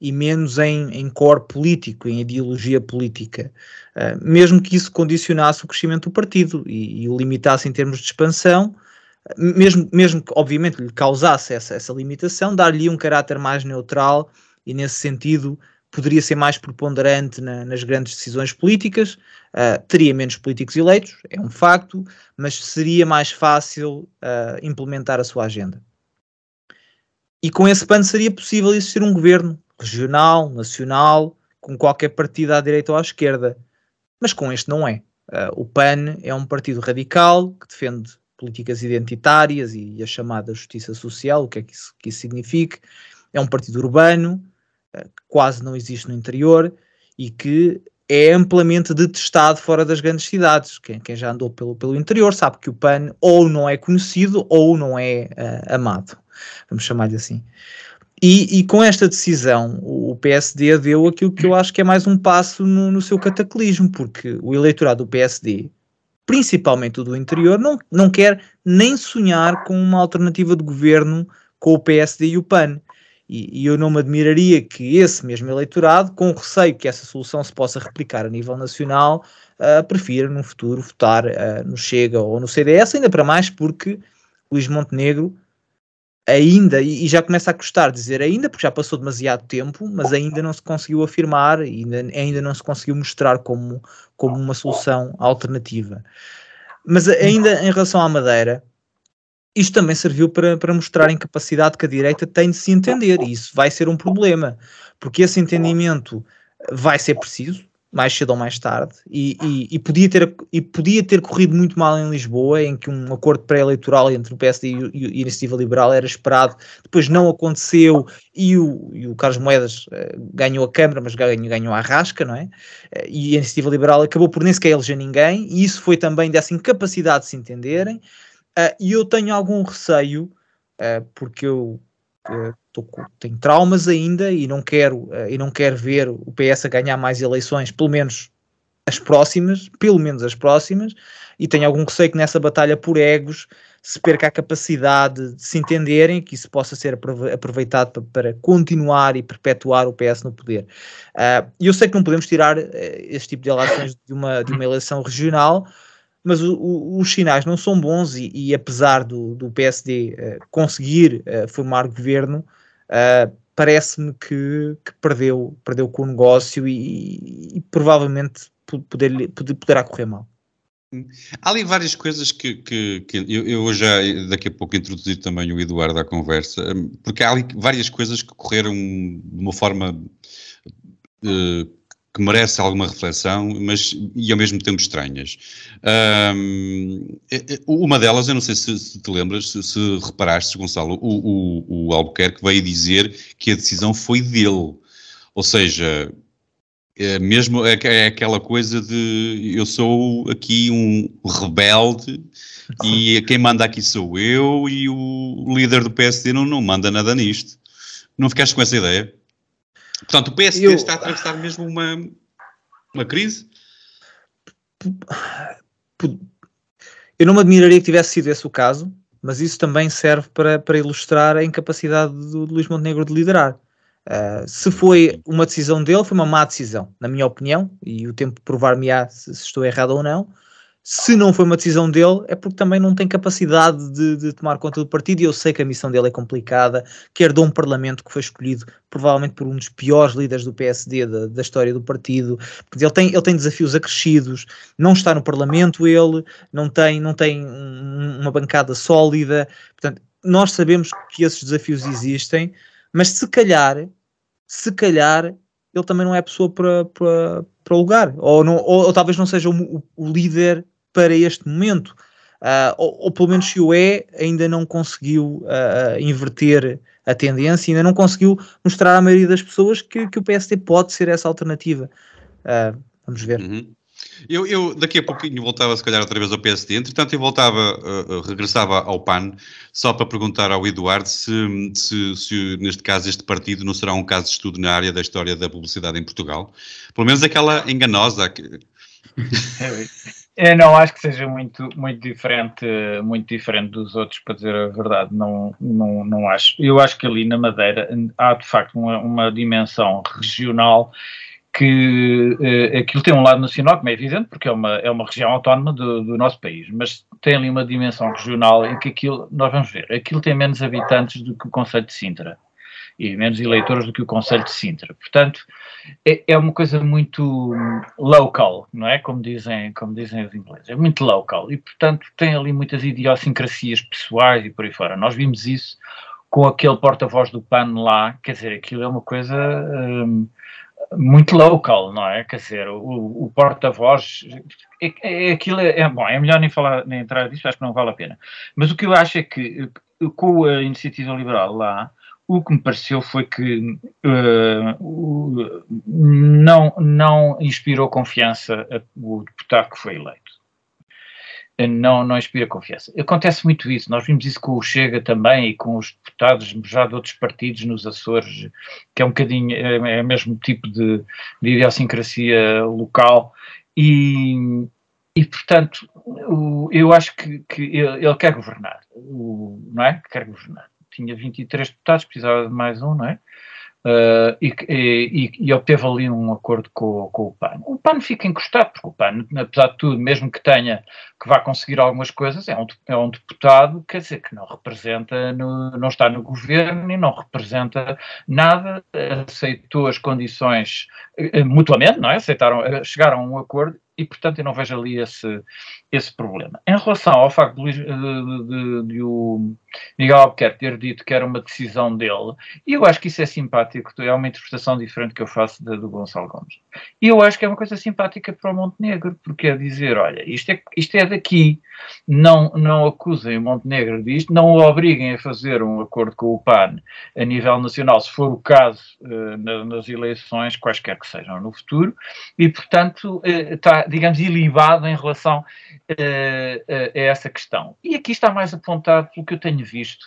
e menos em, em core político, em ideologia política, uh, mesmo que isso condicionasse o crescimento do partido e, e, o limitasse em termos de expansão, mesmo, mesmo que obviamente lhe causasse essa, essa limitação, dar-lhe um caráter mais neutral e nesse sentido poderia ser mais preponderante na, nas grandes decisões políticas, uh, teria menos políticos eleitos, é um facto, mas seria mais fácil uh, implementar a sua agenda. E com esse PAN seria possível existir um governo regional, nacional, com qualquer partido à direita ou à esquerda. Mas com este não é. Uh, o PAN é um partido radical que defende políticas identitárias e a chamada justiça social, o que é que isso, que isso significa. É um partido urbano, quase não existe no interior e que é amplamente detestado fora das grandes cidades. Quem, quem já andou pelo, pelo interior sabe que o PAN ou não é conhecido ou não é uh, amado. Vamos chamar-lhe assim. E, e, com esta decisão, o PSD deu aquilo que eu acho que é mais um passo no, no seu cataclismo, porque o eleitorado do PSD, principalmente o do interior, não, não quer nem sonhar com uma alternativa de governo com o PSD e o PAN. E, e, eu não me admiraria que esse mesmo eleitorado, com receio que essa solução se possa replicar a nível nacional, uh, prefira no futuro votar uh, no Chega ou no CDS, ainda para mais porque Luís Montenegro ainda, e, e, já começa a custar dizer ainda, porque já passou demasiado tempo, mas ainda não se conseguiu afirmar, ainda, ainda não se conseguiu mostrar como, como uma solução alternativa. Mas ainda em relação à Madeira, isto também serviu para, para mostrar a incapacidade que a direita tem de se entender, e isso vai ser um problema, porque esse entendimento vai ser preciso, mais cedo ou mais tarde, e, e, e, podia, ter, e podia ter corrido muito mal em Lisboa, em que um acordo pré-eleitoral entre o PSD e, e, a Iniciativa Liberal era esperado, depois não aconteceu, e o, e o Carlos Moedas uh, ganhou a Câmara, mas ganhou, ganhou a Rasca, não é? Uh, e a Iniciativa Liberal acabou por nem sequer eleger ninguém, e isso foi também dessa incapacidade de se entenderem, Uh, e eu tenho algum receio, uh, porque eu uh, tenho traumas ainda e não quero e não quero ver o PS a ganhar mais eleições, pelo menos as próximas, pelo menos as próximas, e tenho algum receio que nessa batalha por egos se perca a capacidade de se entenderem, que isso possa ser aproveitado para, para continuar e perpetuar o PS no poder. E eu sei que não podemos tirar este tipo de eleições de uma, de uma eleição regional, mas o, o, os sinais não são bons e, e apesar do, do PSD uh, eh, conseguir uh, formar governo, uh, parece-me que, que, perdeu, perdeu com o negócio e, e, provavelmente poder, poder, poderá correr mal. Há ali várias coisas que, que, que eu, eu, já daqui a pouco introduzi também o Eduardo à conversa, porque há ali várias coisas que correram de uma forma que merece alguma reflexão, mas e ao mesmo tempo estranhas. Um, uma delas, eu não sei se, se te lembras, se, se, reparaste, Gonçalo, o, o, o Albuquerque veio dizer que a decisão foi dele. Ou seja, é mesmo é, é aquela coisa de eu sou aqui um rebelde e quem manda aqui sou eu e o líder do PSD não, não manda nada nisto. Não ficaste com essa ideia? Portanto, o PSD eu... está a atravessar mesmo uma, uma crise? Eu não me admiraria que tivesse sido esse o caso, mas isso também serve para, para ilustrar a incapacidade do Luís Montenegro de liderar. Uh, se foi uma decisão dele, foi uma má decisão, na minha opinião, e o tempo provar-me-á se, se, estou errado ou não. Se não foi uma decisão dele, é porque também não tem capacidade de, de, tomar conta do partido, e eu sei que a missão dele é complicada, quer de um parlamento que foi escolhido provavelmente por um dos piores líderes do PSD da, da história do partido, ele tem, ele tem desafios acrescidos, não está no parlamento ele, não tem, não tem uma bancada sólida, portanto, nós sabemos que esses desafios existem, mas se calhar, se calhar, ele também não é a pessoa para, para, para o lugar, ou, não, ou, ou talvez não seja o, o, líder para este momento, uh, ou, ou, pelo menos se o é, ainda não conseguiu uh, inverter a tendência, ainda não conseguiu mostrar à maioria das pessoas que, que o PSD pode ser essa alternativa. Uh, vamos ver. Uhum. Eu, eu, daqui a pouquinho voltava, se calhar, outra vez ao PSD. Entretanto, eu voltava, uh, regressava ao PAN, só para perguntar ao Eduardo se, se, se, neste caso, este partido não será um caso de estudo na área da história da publicidade em Portugal. Pelo menos aquela enganosa. Que... Eu não acho que seja muito, muito diferente, muito diferente dos outros, para dizer a verdade. Não, não, não acho. Eu acho que ali na Madeira há de facto uma, uma dimensão regional que uh, aquilo tem um lado nacional, como é evidente, porque é uma, é uma região autónoma do, do, nosso país, mas tem ali uma dimensão regional em que aquilo, nós vamos ver, aquilo tem menos habitantes do que o Conselho de Sintra e menos eleitores do que o Conselho de Sintra. Portanto, é, é uma coisa muito local, não é? Como dizem, como dizem os ingleses, é muito local e, portanto, tem ali muitas idiosincrasias pessoais e por aí fora. Nós vimos isso com aquele porta-voz do PAN lá, quer dizer, aquilo é uma coisa. Hum, muito local, não é? Quer dizer, o, o porta-voz, é, é, aquilo é, é, bom, é melhor nem falar, nem entrar nisso, acho que não vale a pena. Mas o que eu acho é que com a iniciativa liberal lá, o que me pareceu foi que uh, não, não inspirou confiança o deputado que foi eleito não, não inspira confiança. Acontece muito isso, nós vimos isso com o Chega também e com os deputados já de outros partidos nos Açores, que é um bocadinho, é, é o mesmo tipo de, de idiosincrasia local e, e portanto, o, eu acho que, que ele, ele, quer governar, o, não é? Quer governar. Tinha 23 deputados, precisava de mais um, não é? Uh, e, e, e, obteve ali um acordo com, com, o PAN. O PAN fica encostado, porque o PAN, apesar de tudo, mesmo que tenha, que vá conseguir algumas coisas, é um, é um deputado, quer dizer, que não representa, no, não está no governo e não representa nada, aceitou as condições uh, mutuamente, não é? Aceitaram, chegaram a um acordo e, portanto, eu não vejo ali esse, esse problema. Em relação ao facto de, de, de, de o Miguel Albuquerque ter dito que era uma decisão dele, e eu acho que isso é simpático, é uma interpretação diferente que eu faço do Gonçalo Gomes. E eu acho que é uma coisa simpática para o Montenegro, porque é dizer, olha, isto é, isto é daqui, não, não acusem o Montenegro disto, não o obriguem a fazer um acordo com o PAN a nível nacional, se for o caso uh, nas eleições, quaisquer que sejam no futuro, e, portanto, uh, está digamos, ilibado em relação uh, a essa questão. E aqui está mais apontado pelo que eu tenho visto,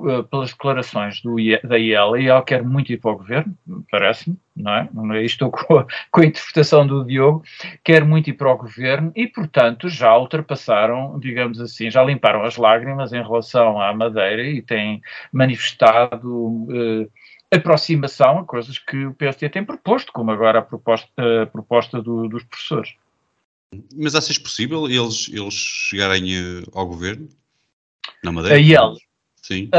uh, pelas declarações do, da IEL. A IEL quer muito ir para o governo, parece-me, não é? Estou com a, com a interpretação do Diogo, quer muito ir para o governo e, portanto, já ultrapassaram, digamos assim, já limparam as lágrimas em relação à Madeira e têm manifestado. Uh, aproximação a coisas que o PSD tem proposto, como agora a proposta, a proposta do, dos professores. Mas achas possível eles, eles chegarem uh, ao governo? Na Madeira? A eles? Sim.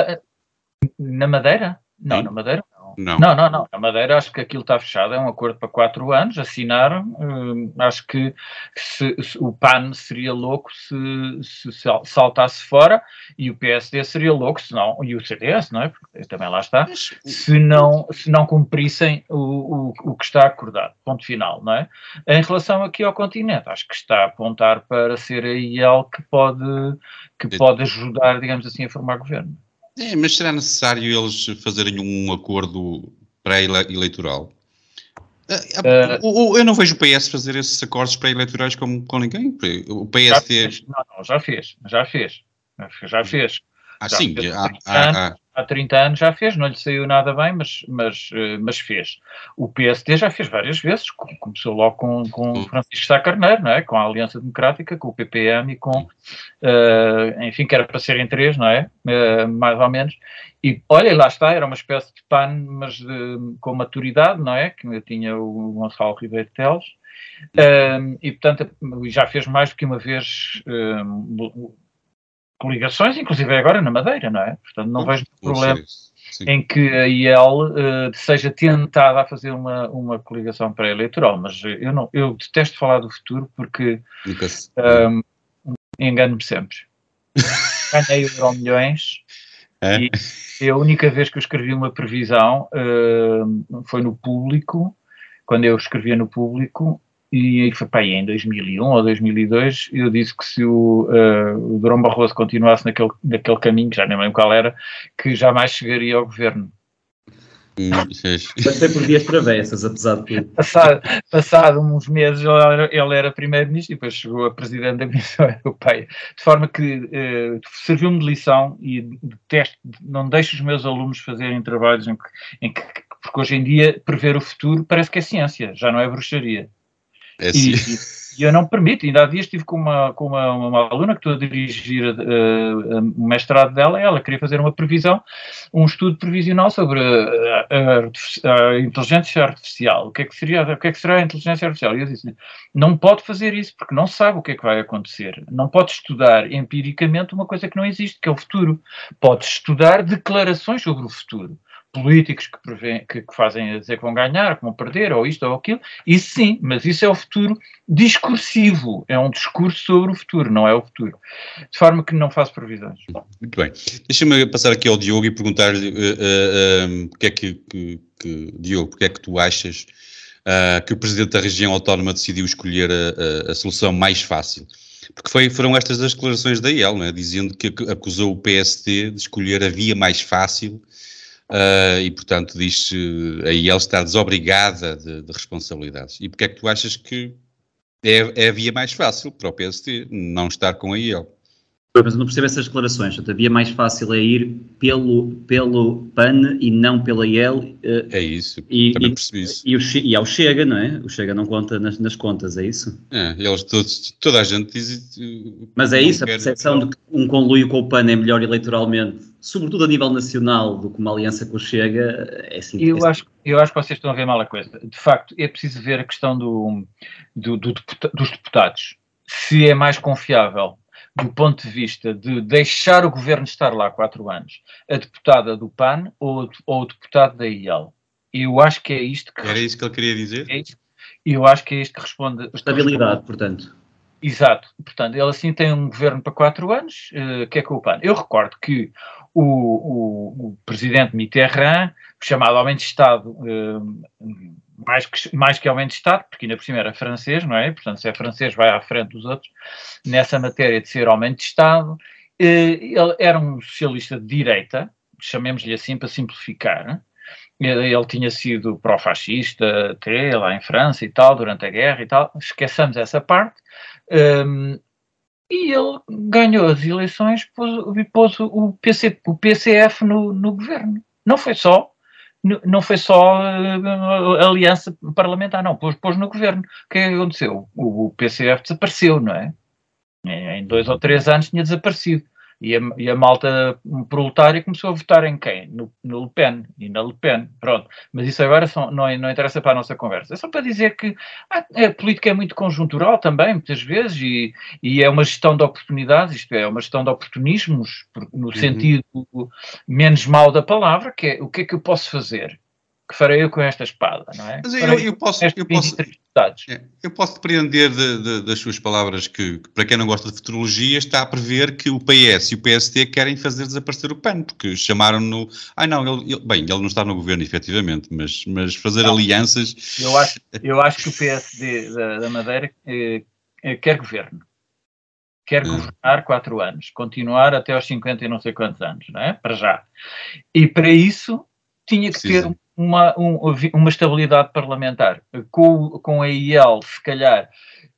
Na Madeira? Não, Sim. na Madeira não. Não. não, não, não. A Madeira acho que aquilo está fechado, é um acordo para quatro anos, assinaram. Hum, acho que se, se, o PAN seria louco se, se, saltasse fora e o PSD seria louco se não, e o CDS, não é? Porque também lá está, se não, se não cumprissem o, o, o que está acordado. Ponto final, não é? Em relação aqui ao continente, acho que está a apontar para ser a IEL que pode, que pode ajudar, digamos assim, a formar governo. É, mas será necessário eles fazerem um acordo pré-eleitoral? Uh, eu não vejo o PS fazer esses acordos pré-eleitorais com, com ninguém. O PS já fez, não, não, já fez, já fez, já fez. Ah, já sim, fez há, há, há, há 30 anos já fez, não lhe saiu nada bem, mas, mas, eh, mas fez. O PSD já fez várias vezes, começou logo com, com Francisco Sá Carneiro, não é? com a Aliança Democrática, com o PPM e com, uh, enfim, que era para serem três, não é? Uh, mais ou menos. E olha, lá está, era uma espécie de PAN, mas de, com maturidade, não é? Que tinha o Gonçalo Ribeiro Teles. Uh, e portanto já fez mais do que uma vez coligações, inclusive agora na Madeira, não é? Portanto, não vejo problema em que a IEL uh, seja tentada a fazer uma, uma coligação pré-eleitoral, mas eu, não, eu detesto falar do futuro porque um, engano-me sempre. Ganhei euro milhões é? e a única vez que eu escrevi uma previsão uh, foi no público, quando eu escrevia no público, e foi para aí em 2001 ou 2002, eu disse que se o, uh, o Durão Barroso continuasse naquele, naquele caminho, já nem lembro qual era, que jamais chegaria ao governo. Mas foi por vias travessas, apesar de tudo. Passado, passado uns meses ele era, ele era primeiro-ministro e depois chegou a presidente da Comissão Europeia. De forma que uh, serviu-me de lição e de teste, não deixo os meus alunos fazerem trabalhos em que, em que, porque hoje em dia prever o futuro parece que é ciência, já não é bruxaria. É e, e, eu não permito, ainda há dias estive com uma, com uma, uma aluna que estou a dirigir uh, o mestrado dela, ela queria fazer uma previsão, um estudo previsional sobre a, a, a, inteligência artificial. O que é que seria, o que é que será a inteligência artificial? E eu disse, não pode fazer isso porque não sabe o que é que vai acontecer. Não pode estudar empiricamente uma coisa que não existe, que é o futuro. Pode estudar declarações sobre o futuro políticos que, prevê, que, que, fazem a dizer que vão ganhar, que vão perder, ou isto ou aquilo, isso sim, mas isso é o futuro discursivo, é um discurso sobre o futuro, não é o futuro. De forma que não faço previsões. Muito bem. Deixa-me passar aqui ao Diogo e perguntar-lhe uh, uh, um, porque é que, que, que, Diogo, porque é que tu achas uh, que o Presidente da região autónoma decidiu escolher a, a, a solução mais fácil? Porque foi, foram estas as declarações da IEL, é? dizendo que acusou o PSD de escolher a via mais fácil Uh, e, portanto, diz aí ela está desobrigada de, de, responsabilidades. E porque é que tu achas que é, é a via mais fácil para o PST não estar com a IEL? Mas eu não percebo essas declarações. Portanto, a via mais fácil é ir pelo, pelo PAN e não pela IEL. Uh, é isso, e, também percebi isso. E, o, e ao Chega, não é? O Chega não conta nas, nas contas, é isso? É, eles todos, toda a gente diz. Mas é isso, a percepção de que um conluio com o PAN é melhor eleitoralmente, sobretudo a nível nacional, do que uma aliança com o Chega, é assim. Eu, é acho, eu acho que vocês estão a ver mal a coisa. De facto, é preciso ver a questão do, do, do dos deputados. Se é mais confiável do ponto de vista de deixar o governo estar lá quatro anos, a deputada do PAN ou, ou o deputado da IEL. Eu acho que é isto que. Era isso que ele queria dizer? É eu acho que é isto que responde. Estabilidade, responde. portanto. Exato. Portanto, ele assim tem um governo para quatro anos, uh, que é com o PAN. Eu recordo que o, o, o presidente Mitterrand, chamado Homem de Estado, uh, mais que, mais que aumento de Estado, porque ainda por cima era francês, não é? Portanto, se é francês, vai à frente dos outros, nessa matéria de ser aumento de Estado. Eh, ele era um socialista de direita, chamemos-lhe assim para simplificar. Ele, tinha sido pró-fascista até lá em França e tal, durante a guerra e tal. Esqueçamos essa parte. Um, ehm, e ele ganhou as eleições e pôs, pôs o, PC, o PCF no, no governo. Não foi só não foi só uh, aliança parlamentar, não, pôs, pôs no governo. O que é que aconteceu? O, o PCF desapareceu, não é? Em dois ou três anos tinha desaparecido. E a, e a malta proletária começou a votar em quem? No, no Le Pen e na Le Pen. Pronto. Mas isso agora são, não, não interessa para a nossa conversa. É só para dizer que ah, a política é muito conjuntural também, muitas vezes, e, e é uma gestão de oportunidades, isto é, é uma gestão de oportunismos, no uhum. sentido menos mau da palavra, que é o que é que eu posso fazer? Que farei eu com esta espada, não é? Mas eu, eu posso, eu posso, é, eu posso depreender de, de, das suas palavras que, que, para quem não gosta de futurologia, está a prever que o PS e o PST querem fazer desaparecer o PAN, porque chamaram-no. Ah, não, ele, ele, bem, ele não está no governo, efetivamente, mas, mas fazer não, alianças. Eu acho, eu acho que o PSD da, da Madeira eh, eh, quer governo. Quer hum. governar quatro anos, continuar até aos 50 e não sei quantos anos, não é? Para já. E para isso tinha que Precisa. ter uma, um, uma estabilidade parlamentar. Com, com a IEL, se calhar,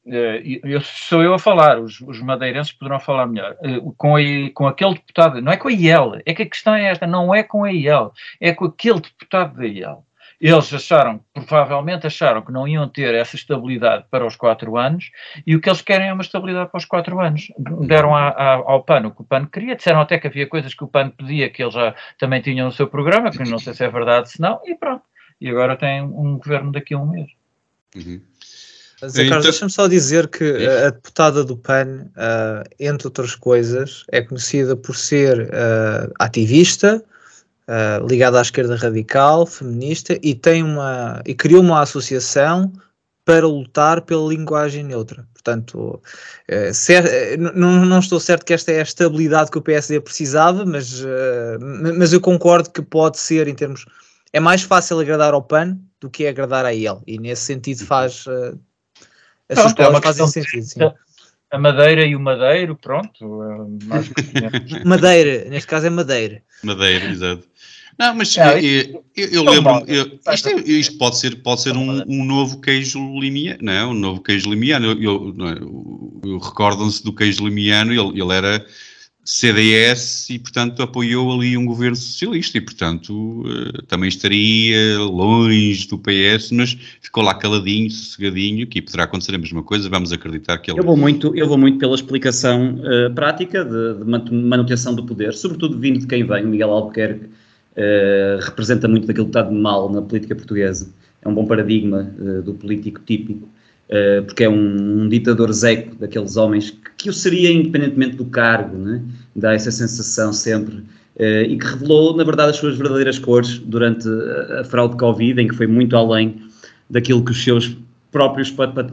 eh, eu, sou eu a falar, os, os madeirenses poderão falar melhor, eh, com, a, com aquele deputado, não é com a IEL, é que a questão é esta, não é com a IEL, é com aquele deputado da IEL. Eles acharam, provavelmente acharam que não iam ter essa estabilidade para os quatro anos e o que eles querem é uma estabilidade para os quatro anos. Deram a, a, ao PAN o que o PAN queria, disseram até que havia coisas que o PAN pedia que eles já também tinham no seu programa, que não sei se é verdade se não, e pronto. E agora tem um governo daqui a um mês. Uhum. Zé Carlos, então, deixa-me só dizer que a deputada do PAN, uh, entre outras coisas, é conhecida por ser uh, ativista, uh, ligada à esquerda radical, feminista, e tem uma e criou uma associação para lutar pela linguagem neutra. Portanto, uh, cer- eh, não, não estou certo que esta é a estabilidade que o PSD precisava, mas, uh, mas eu concordo que pode ser em termos. É mais fácil agradar ao PAN do que agradar a ele, e nesse sentido faz. Uh, as suas palavras fazem sentido. Sim. A madeira e o madeiro, pronto. madeira, neste caso é madeira. Madeira, exato. Não, mas é, eu, eu, eu lembro eu, isto, é, isto, pode ser, pode ser um, um novo queijo limiano, não é? Um novo queijo limiano. Eu, eu, Recordam-se do queijo limiano, ele, ele era CDS e, portanto, apoiou ali um governo socialista e, portanto, uh, também estaria longe do PS, mas ficou lá caladinho, sossegadinho, que poderá acontecer a mesma coisa, vamos acreditar que ele... Eu vou muito, eu vou muito pela explicação uh, prática de, de, manutenção do poder, sobretudo vindo de quem vem, Miguel Albuquerque, uh, representa muito daquilo que está de mal na política portuguesa, é um bom paradigma do político típico, porque é um, um ditador zeco daqueles homens que que o seria independentemente do cargo, né? dá essa sensação sempre, uh, e que revelou, na verdade, as suas verdadeiras cores durante a, a fraude Covid, em que foi muito além daquilo que os seus próprios puppet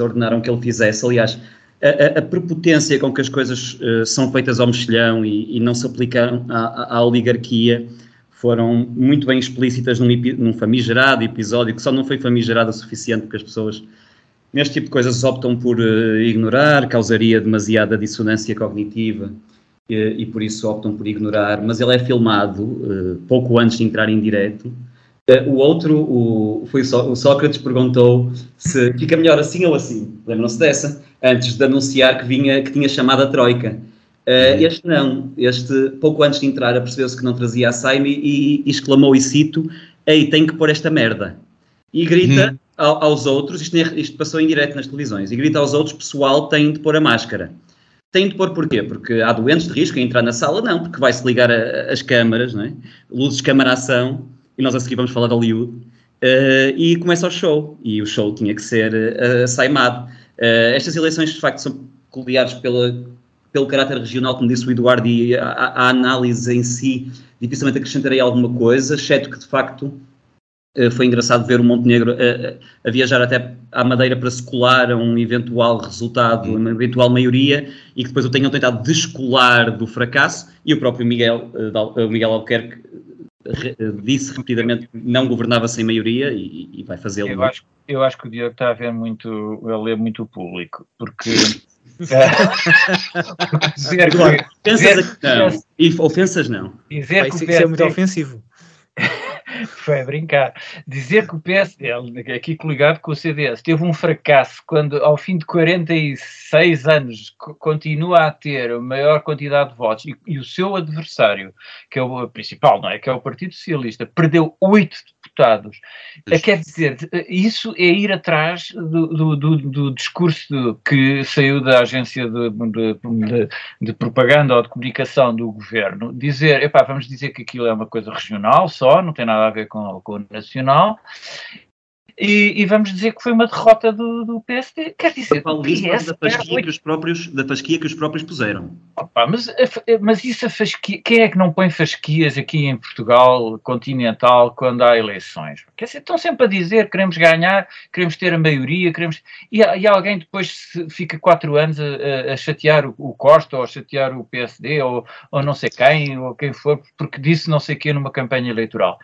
ordenaram que ele fizesse. Aliás, a, a, a prepotência com que as coisas uh, são feitas ao mexilhão e, e não se aplicam à, à, oligarquia foram muito bem explícitas num, num famigerado episódio que só não foi famigerado o suficiente porque as pessoas neste tipo de coisas optam por uh, ignorar, causaria demasiada dissonância cognitiva e, e, por isso optam por ignorar, mas ele é filmado uh, pouco antes de entrar em direto. Uh, o outro, o, foi o, Sócrates perguntou se fica melhor assim ou assim, lembram-se dessa? Antes de anunciar que, vinha, que tinha chamado a Troika. Este não, este pouco antes de entrar apercebeu-se que não trazia a Saime e, e exclamou e cito, ei, tem que pôr esta merda. E grita, hum aos outros, isto, isto, passou em direto nas televisões, e grita aos outros, pessoal, tem de pôr a máscara. Tem de pôr porquê? Porque há doentes de risco a entrar na sala? Não, porque vai-se ligar a, as câmaras, não é? luzes de camaração, e nós a seguir vamos falar de Hollywood, uh, e começa o show, e o show tinha que ser uh, saimado. Uh, estas eleições, de facto, são peculiares pela, pelo caráter regional, como disse o Eduardo, e a, a análise em si, dificilmente acrescentarei alguma coisa, exceto que, de facto, eh, foi engraçado ver o Montenegro a, a, viajar até à Madeira para se colar a um eventual resultado, uma eventual maioria, e que depois o tenham tentado descolar do fracasso, e o próprio Miguel, eh, o Miguel Albuquerque eh, disse repetidamente que não governava sem maioria e, e vai fazê-lo. Eu acho, eu acho que o Diogo está a ver muito, a ler muito o público, porque dizer que, ofensas dizer, não. E ofensas não. Dizer que isso, isso é muito ofensivo. foi a brincar. Dizer que o PSD, aqui coligado com o CDS, teve um fracasso quando, ao fim de 46 anos, continua a ter a maior quantidade de votos e, e, o seu adversário, que é o principal, não é? Que é o Partido Socialista, perdeu oito deputados. Isso. Quer dizer, isso é ir atrás do, do, do, do discurso que saiu da agência de, de, de, propaganda ou de comunicação do governo, dizer, epá, vamos dizer que aquilo é uma coisa regional só, não tem nada a ver com, com o nacional, e, e, vamos dizer que foi uma derrota do, do PSD. Quer dizer, o PS da fasquia, que os próprios, da fasquia que os próprios puseram. Opa, mas, mas isso a fasquia, quem é que não põe fasquias aqui em Portugal continental quando há eleições? Quer dizer, estão sempre a dizer queremos ganhar, queremos ter a maioria, queremos. E, e alguém depois fica quatro anos a, a chatear o, o, Costa ou a chatear o PSD ou, ou não sei quem, ou quem for, porque disse não sei o quê numa campanha eleitoral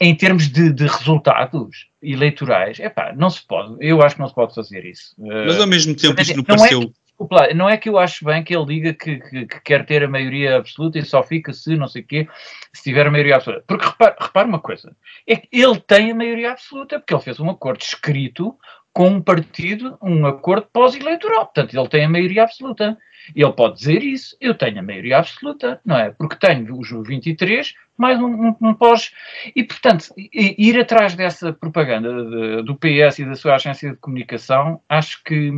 em termos de, de, resultados eleitorais, é pá, não se pode, eu acho que não se pode fazer isso. Mas ao mesmo tempo isto não, pareceu... É que, desculpa, não é que eu acho bem que ele diga que, que, que, quer ter a maioria absoluta e só fica se não sei o quê, se tiver a maioria absoluta. Porque repare, repare uma coisa, é que ele tem a maioria absoluta, porque ele fez um acordo escrito com um partido, um acordo pós-eleitoral, portanto ele tem a maioria absoluta. Ele pode dizer isso, eu tenho a maioria absoluta, não é? Porque tenho os 23 mais um, um, um pós. E, portanto, ir atrás dessa propaganda de, do PS e da sua agência de comunicação, acho que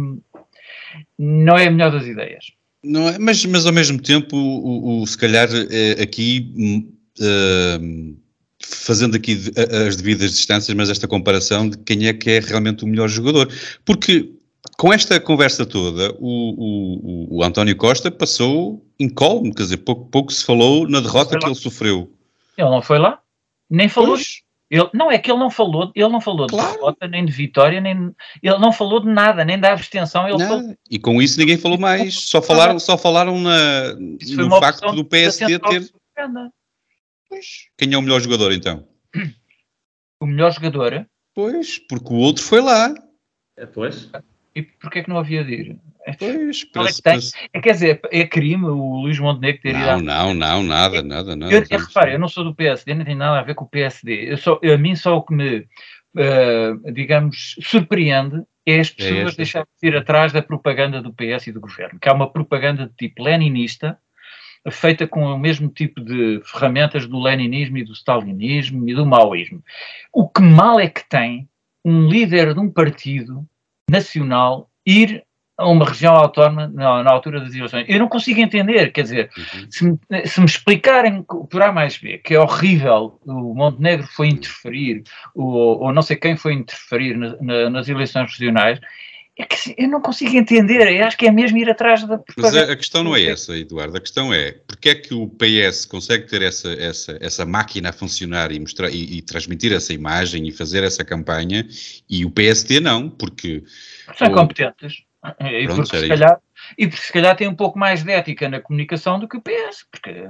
não é a melhor das ideias. Não é, mas, mas ao mesmo tempo, o, o se calhar é, aqui. Uh, fazendo aqui as devidas distâncias, mas esta comparação de quem é que é realmente o melhor jogador. Porque com esta conversa toda, o, o, o António Costa passou incólume, quer dizer, pouco, pouco se falou na derrota que ele sofreu. Ele não foi lá, nem falou. Ele, não, é que ele não falou, ele não falou claro. de derrota, nem de vitória, nem ele não falou de nada, nem da abstenção. Falou... E com isso ninguém falou mais, só falaram, só falaram na, no facto do PSD ter. Pois. Quem é o melhor jogador então? O melhor jogador? Pois, porque o outro foi lá. É, pois. E porquê é que não havia de ir? Pois, é parece, é, parece... é, quer dizer, é crime o Luís Montenegro ter ido. Não, não, não, nada, nada, nada. Eu, eu, repare, eu não sou do PSD, nem tem nada a ver com o PSD. Eu só, eu, a mim só o que me, uh, digamos, surpreende é as é pessoas é deixarem de ir atrás da propaganda do PS e do governo, que é uma propaganda de tipo leninista, feita com o mesmo tipo de ferramentas do leninismo e do stalinismo e do maoísmo. O que mal é que tem um líder de um partido nacional ir a uma região autónoma na, na, altura das eleições. Eu não consigo entender, quer dizer, uhum. se, me, se, me, explicarem por A mais B que é horrível o Montenegro foi interferir, ou, ou não sei quem foi interferir na, na, nas eleições regionais, é que eu não consigo entender, eu acho que é mesmo ir atrás da Mas a, a, questão não é essa, Eduardo, a questão é porque é que o PS consegue ter essa, essa, essa máquina a funcionar e, mostrar, e, e transmitir essa imagem e fazer essa campanha e o PSD não, porque... São ou, competentes. E Pronto, porque, se calhar, e porque se calhar tem um pouco mais de ética na comunicação do que o PS, porque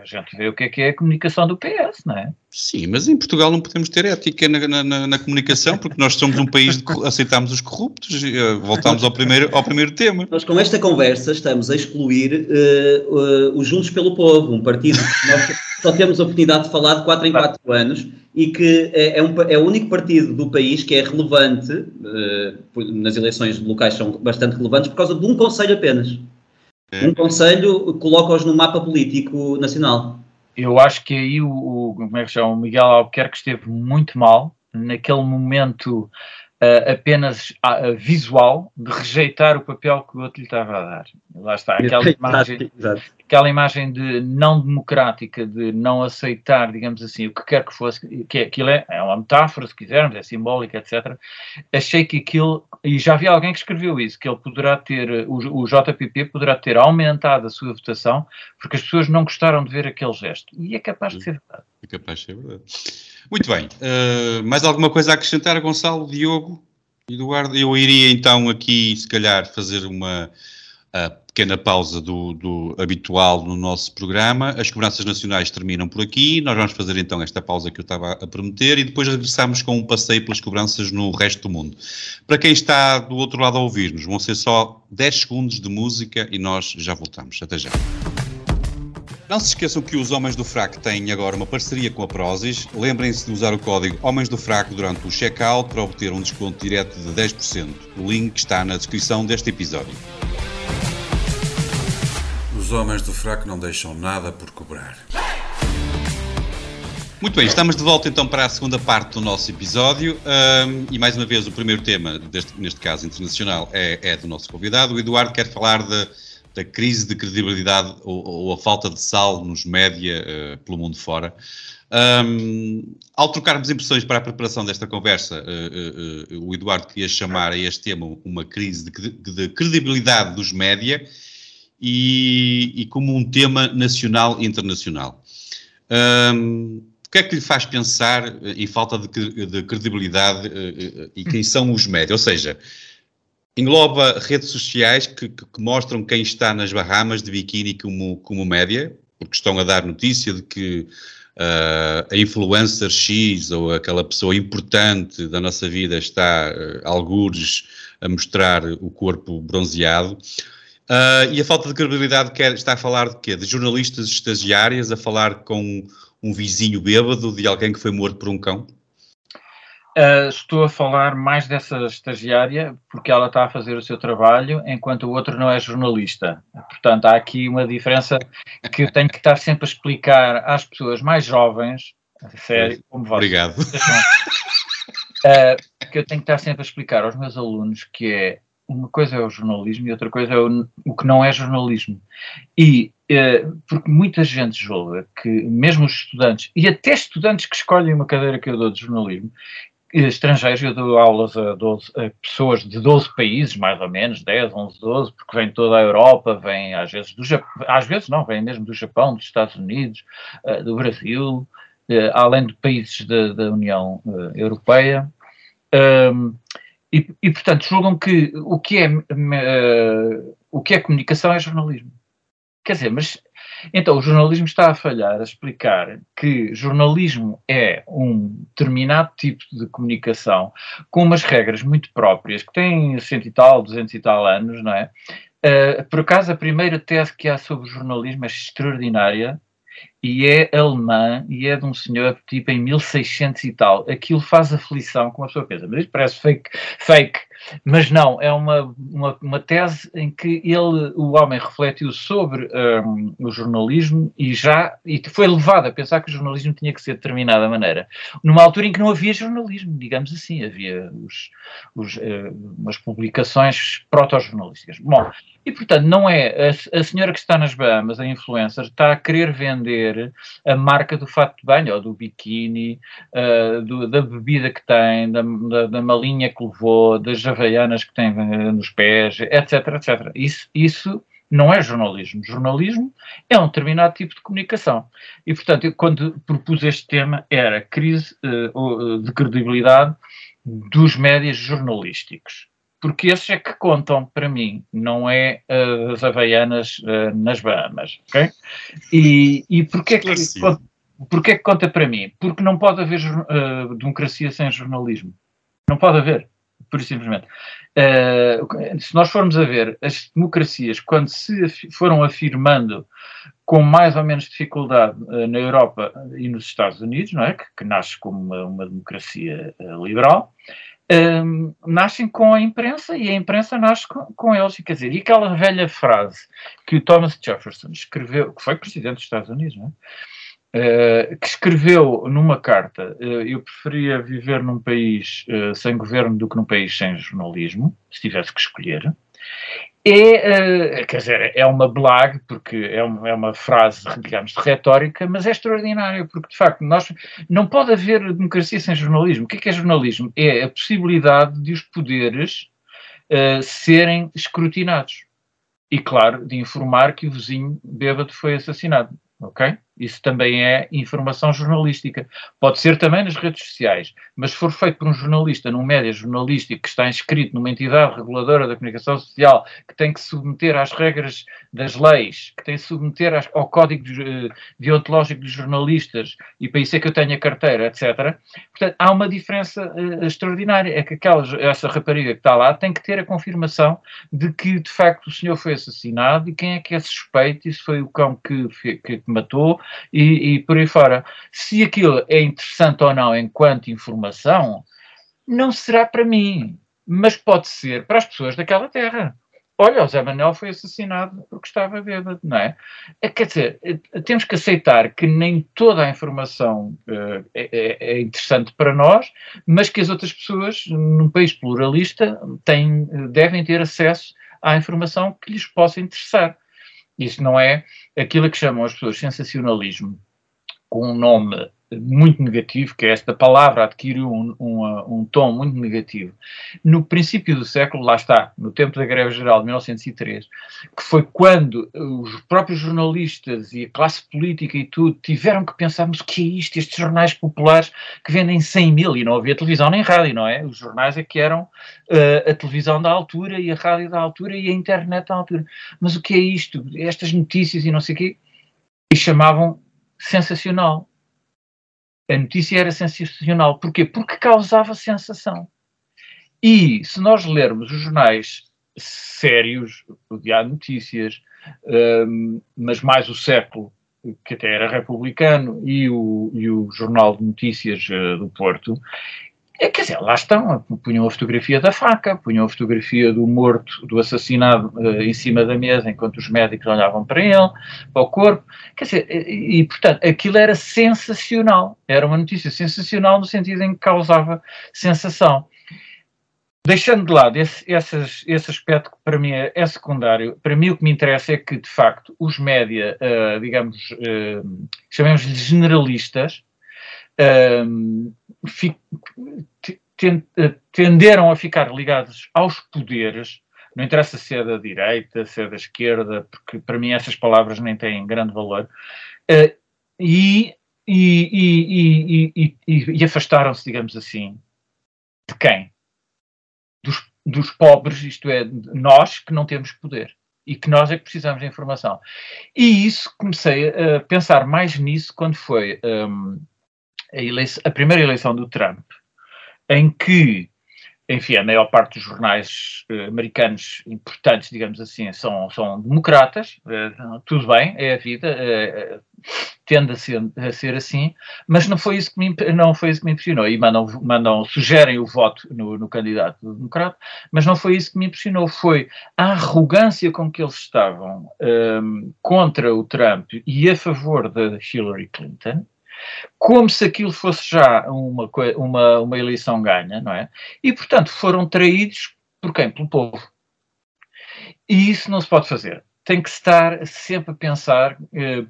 a gente vê o que é que é a comunicação do PS, não é? Sim, mas em Portugal não podemos ter ética na, na, na comunicação porque nós somos um país de aceitamos os corruptos. Eh, voltamos ao primeiro, ao primeiro tema. Nós com esta conversa estamos a excluir uh, uh, os Juntos pelo Povo, um partido que nós só temos a oportunidade de falar de 4 em 4 anos e que é, é, um, é o único partido do país que é relevante, uh, nas eleições locais são bastante relevantes, por causa de um conselho apenas. É. Um conselho coloca-os no mapa político nacional. Eu acho que aí o, o, como é que chama, o Miguel Albuquerque esteve muito mal naquele momento uh, apenas uh, visual de rejeitar o papel que o outro lhe estava a dar. Lá está, aquela imagem, aquela imagem de não democrática, de não aceitar, digamos assim, o que quer que fosse, que é, aquilo é, é uma metáfora, se quisermos, é simbólica, etc. Achei que aquilo, e já vi alguém que escreveu isso, que ele poderá ter, o, o JPP poderá ter aumentado a sua votação porque as pessoas não gostaram de ver aquele gesto. E é capaz de ser verdade. É capaz de ser verdade. Muito bem. Uh, mais alguma coisa a acrescentar, Gonçalo, Diogo, Eduardo? Eu iria então aqui, se calhar, fazer uma pequena pausa do, do, habitual no nosso programa. As cobranças nacionais terminam por aqui. Nós vamos fazer então esta pausa que eu estava a prometer e depois regressamos com um passeio pelas cobranças no resto do mundo. Para quem está do outro lado a ouvir-nos, vão ser só 10 segundos de música e nós já voltamos. Até já. Não se esqueçam que os Homens do Fraco têm agora uma parceria com a Prozis. Lembrem-se de usar o código Homens do Fraco durante o checkout para obter um desconto direto de 10%. O link está na descrição deste episódio. Os homens do fraco não deixam nada por cobrar. Muito bem, estamos de volta então para a segunda parte do nosso episódio um, e mais uma vez o primeiro tema, deste, neste caso internacional, é, é, do nosso convidado. O Eduardo quer falar de, da crise de credibilidade ou, ou, a falta de sal nos média uh, pelo mundo fora. Um, ao trocarmos impressões para a preparação desta conversa, uh, uh, o Eduardo queria chamar a este tema uma crise de, de credibilidade dos média e, e, como um tema nacional e internacional. Um, o que é que lhe faz pensar em falta de, de credibilidade e quem são os média? Ou seja, engloba redes sociais que, que, que, mostram quem está nas Bahamas de biquíni como, como média, porque estão a dar notícia de que uh, a influencer X ou aquela pessoa importante da nossa vida está, uh, algures, a mostrar o corpo bronzeado. Uh, e a falta de credibilidade quer, está a falar de quê? De jornalistas estagiárias a falar com um vizinho bêbado de alguém que foi morto por um cão? Uh, estou a falar mais dessa estagiária porque ela está a fazer o seu trabalho enquanto o outro não é jornalista. Portanto, há aqui uma diferença que eu tenho que estar sempre a explicar às pessoas mais jovens, sério, como vocês. Obrigado. Uh, que eu tenho que estar sempre a explicar aos meus alunos que é uma coisa é o jornalismo e outra coisa é o, o que não é jornalismo. E uh, porque muita gente julga que mesmo os estudantes, e até estudantes que escolhem uma cadeira que eu dou de jornalismo, estrangeiros, eu dou aulas a, 12, a, pessoas de 12 países, mais ou menos, 10, 11, 12, porque vem toda a Europa, vem às vezes do Japão, às vezes não, vem mesmo do Japão, dos Estados Unidos, uh, do Brasil, uh, além de países de, da União uh, Europeia. Um, e, e, portanto, julgam que o que é, o que é comunicação é jornalismo. Quer dizer, mas então, o jornalismo está a falhar a explicar que jornalismo é um determinado tipo de comunicação com umas regras muito próprias, que têm cento e tal, duzentos e tal anos, não é? Uh, por acaso, a primeira tese que há sobre jornalismo é extraordinária e é alemã e é de um senhor tipo em 1600 e tal. Aquilo faz aflição com a sua pensa, mas isto parece fake, fake mas não, é uma, uma, uma, tese em que ele, o homem refletiu sobre um, o jornalismo e já e foi levado a pensar que o jornalismo tinha que ser de determinada maneira. Numa altura em que não havia jornalismo, digamos assim, havia os, os, uh, umas publicações proto-jornalísticas. Bom, e portanto, não é a, a, senhora que está nas Bahamas, a influencer, está a querer vender a marca do fato de banho ou do biquíni, uh, do, da bebida que tem, da, da, da malinha que levou, das havaianas que tem eh, nos pés, etc, etc. Isso, isso não é jornalismo. Jornalismo é um determinado tipo de comunicação. E, portanto, eu, quando propus este tema, era crise uh, de credibilidade dos médias jornalísticos. Porque esses é que contam para mim, não é uh, as havaianas uh, nas Bahamas, ok? E, e porquê, que, porquê que conta para mim? Porque não pode haver democracia sem jornalismo. Não pode haver e simplesmente. Uh, se nós formos a ver as democracias, quando se foram afirmando com mais ou menos dificuldade uh, na Europa e nos Estados Unidos, não é? Que, que nasce como uma, uma democracia uh, liberal, nascem com a imprensa e a imprensa nasce com, com eles. Quer dizer, e aquela velha frase que o Thomas Jefferson escreveu, que foi presidente dos Estados Unidos, não é? Uh, que escreveu numa carta: uh, Eu preferia viver num país uh, sem governo do que num país sem jornalismo, se tivesse que escolher. É, quer dizer, é uma blague, porque é uma, é uma frase, digamos, de retórica, mas é extraordinária, porque de facto nós, não pode haver democracia sem jornalismo. O que é, que é jornalismo? É a possibilidade de os poderes serem escrutinados. E, claro, de informar que o vizinho bêbado foi assassinado ok? Isso também é informação jornalística. Pode ser também nas redes sociais, mas se for feito por um jornalista num média jornalístico que está inscrito numa entidade reguladora da comunicação social, que tem que submeter às regras das leis, que tem que submeter às, ao código de, deontológico dos jornalistas, e para isso é que eu tenho a carteira, etc. Portanto, há uma diferença uh, extraordinária. É que aquela, essa rapariga que está lá tem que ter a confirmação de que, de facto, o senhor foi assassinado e quem é que é suspeito, e se foi o cão que, que matou e, e por aí fora. Se aquilo é interessante ou não enquanto informação, não será para mim, mas pode ser para as pessoas daquela terra. Olha, o Zé Manuel foi assassinado porque estava bêbado, não é? é quer dizer, é, temos que aceitar que nem toda a informação uh, é, é, interessante para nós, mas que as outras pessoas, num país pluralista, têm, devem ter acesso à informação que lhes possa interessar. Isso não é aquilo que chamam as pessoas sensacionalismo, com um nome muito negativo, que é esta palavra adquiriu um, um, um, tom muito negativo. No princípio do século, lá está, no tempo da greve geral de 1903, que foi quando os próprios jornalistas e a classe política e tudo tiveram que pensar, mas o que é isto? Estes jornais populares que vendem 100 mil e não havia televisão nem rádio, não é? Os jornais é que eram uh, a televisão da altura e a rádio da altura e a internet da altura. Mas o que é isto? Estas notícias e não sei o quê? E chamavam sensacional a notícia era sensacional. Porquê? Porque causava sensação. E se nós lermos os jornais sérios, o Diário de Notícias, um, mas mais o século, que até era republicano, e o, e o Jornal de Notícias uh, do Porto, é, quer dizer, lá estão, punham a fotografia da faca, punham a fotografia do morto, do assassinado uh, em cima da mesa, enquanto os médicos olhavam para ele, para o corpo. Quer dizer, e, e, portanto, aquilo era sensacional. Era uma notícia sensacional no sentido em que causava sensação. Deixando de lado esse, esse, esse aspecto que para mim é, é, secundário, para mim o que me interessa é que, de facto, os média, uh, digamos, uh, chamemos-lhe generalistas, tenderam a ficar ligados aos poderes, não interessa se é da direita, se é da esquerda, porque para mim essas palavras nem têm grande valor, uh, e, e, e, e afastaram-se, digamos assim, de quem? Dos, dos pobres, isto é, nós que não temos poder e que nós é que precisamos de informação. E isso comecei a pensar mais nisso quando foi um, a, eleição, a primeira eleição do Trump, em que, enfim, a maior parte dos jornais uh, americanos importantes, digamos assim, são, são democratas, uh, tudo bem, é a vida, uh, tende a ser, a ser assim, mas não foi isso que me, não foi isso que me impressionou. E mandam, mandam sugerem o voto no, no candidato democrata, mas não foi isso que me impressionou. Foi a arrogância com que eles estavam um, contra o Trump e a favor da Hillary Clinton como se aquilo fosse já uma, uma, uma eleição ganha, não é? E, portanto, foram traídos por quem? Pelo povo. E isso não se pode fazer. Tem que estar sempre a pensar eh,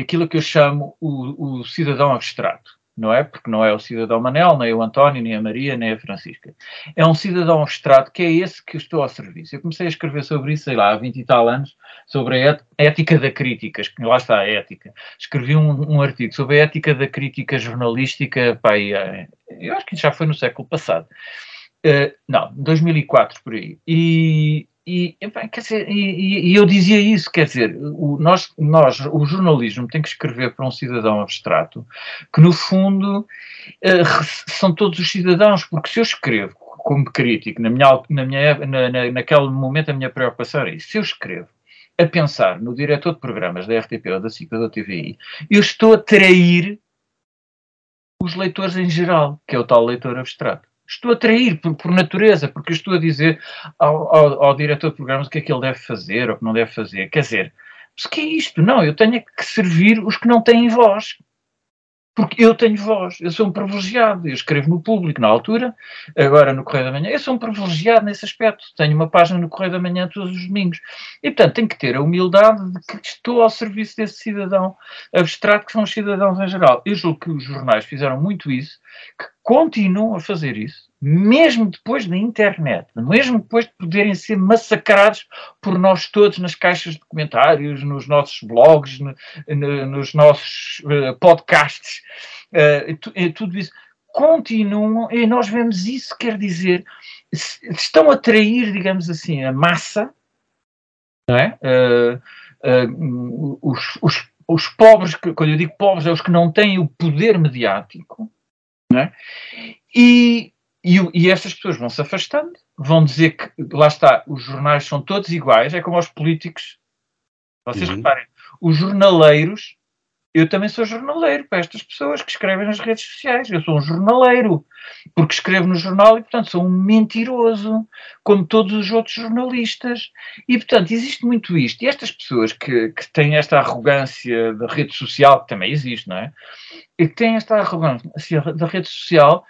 aquilo que eu chamo o, o cidadão abstrato não é? Porque não é o cidadão Manel, nem o António, nem a Maria, nem a Francisca. É um cidadão abstrato que é esse que estou ao serviço. Eu comecei a escrever sobre isso, sei lá, há 20 e tal anos, sobre a ética da crítica, lá está a ética. Escrevi um, um artigo sobre a ética da crítica jornalística, pá, eh, eu acho que já foi no século passado. Uh, não, 2004 por aí. E, e, dizer, e, e, eu dizia isso, quer dizer, o, nós, nós, o jornalismo tem que escrever para um cidadão abstrato, que no fundo uh, são todos os cidadãos, porque se eu escrevo como crítico, na minha, na minha, na, na, naquele momento a minha preocupação era isso, se eu escrevo a pensar no diretor de programas da RTP ou da SIC ou da TVI, eu estou a trair os leitores em geral, que é o tal leitor abstrato estou a trair por, por, natureza, porque estou a dizer ao, ao, ao, diretor de programas o que é que ele deve fazer ou o que não deve fazer. Quer dizer, mas que é isto? Não, eu tenho que servir os que não têm voz porque eu tenho voz, eu sou um privilegiado, eu escrevo no público na altura, agora no Correio da Manhã, eu sou um privilegiado nesse aspecto, tenho uma página no Correio da Manhã todos os domingos, e portanto tenho que ter a humildade de que estou ao serviço desse cidadão abstrato que são os cidadãos em geral. Eu julgo que os jornais fizeram muito isso, que continuam a fazer isso, mesmo depois da internet, mesmo depois de poderem ser massacrados por nós todos nas caixas de comentários, nos nossos blogs, no, no, nos nossos uh, podcasts, uh, tudo isso, continuam, e nós vemos isso, quer dizer, estão a atrair, digamos assim, a massa, não é? Uh, os, os, os pobres, quando eu digo pobres, é os que não têm o poder mediático, não é? E e, e estas pessoas vão se afastando, vão dizer que, lá está, os jornais são todos iguais, é como aos políticos. Vocês uhum. reparem, os jornaleiros, eu também sou jornaleiro para estas pessoas que escrevem nas redes sociais. Eu sou um jornaleiro, porque escrevo no jornal e, portanto, sou um mentiroso, como todos os outros jornalistas. E, portanto, existe muito isto. E estas pessoas que, que têm esta arrogância da rede social, que também existe, não é? E que têm esta arrogância da rede social,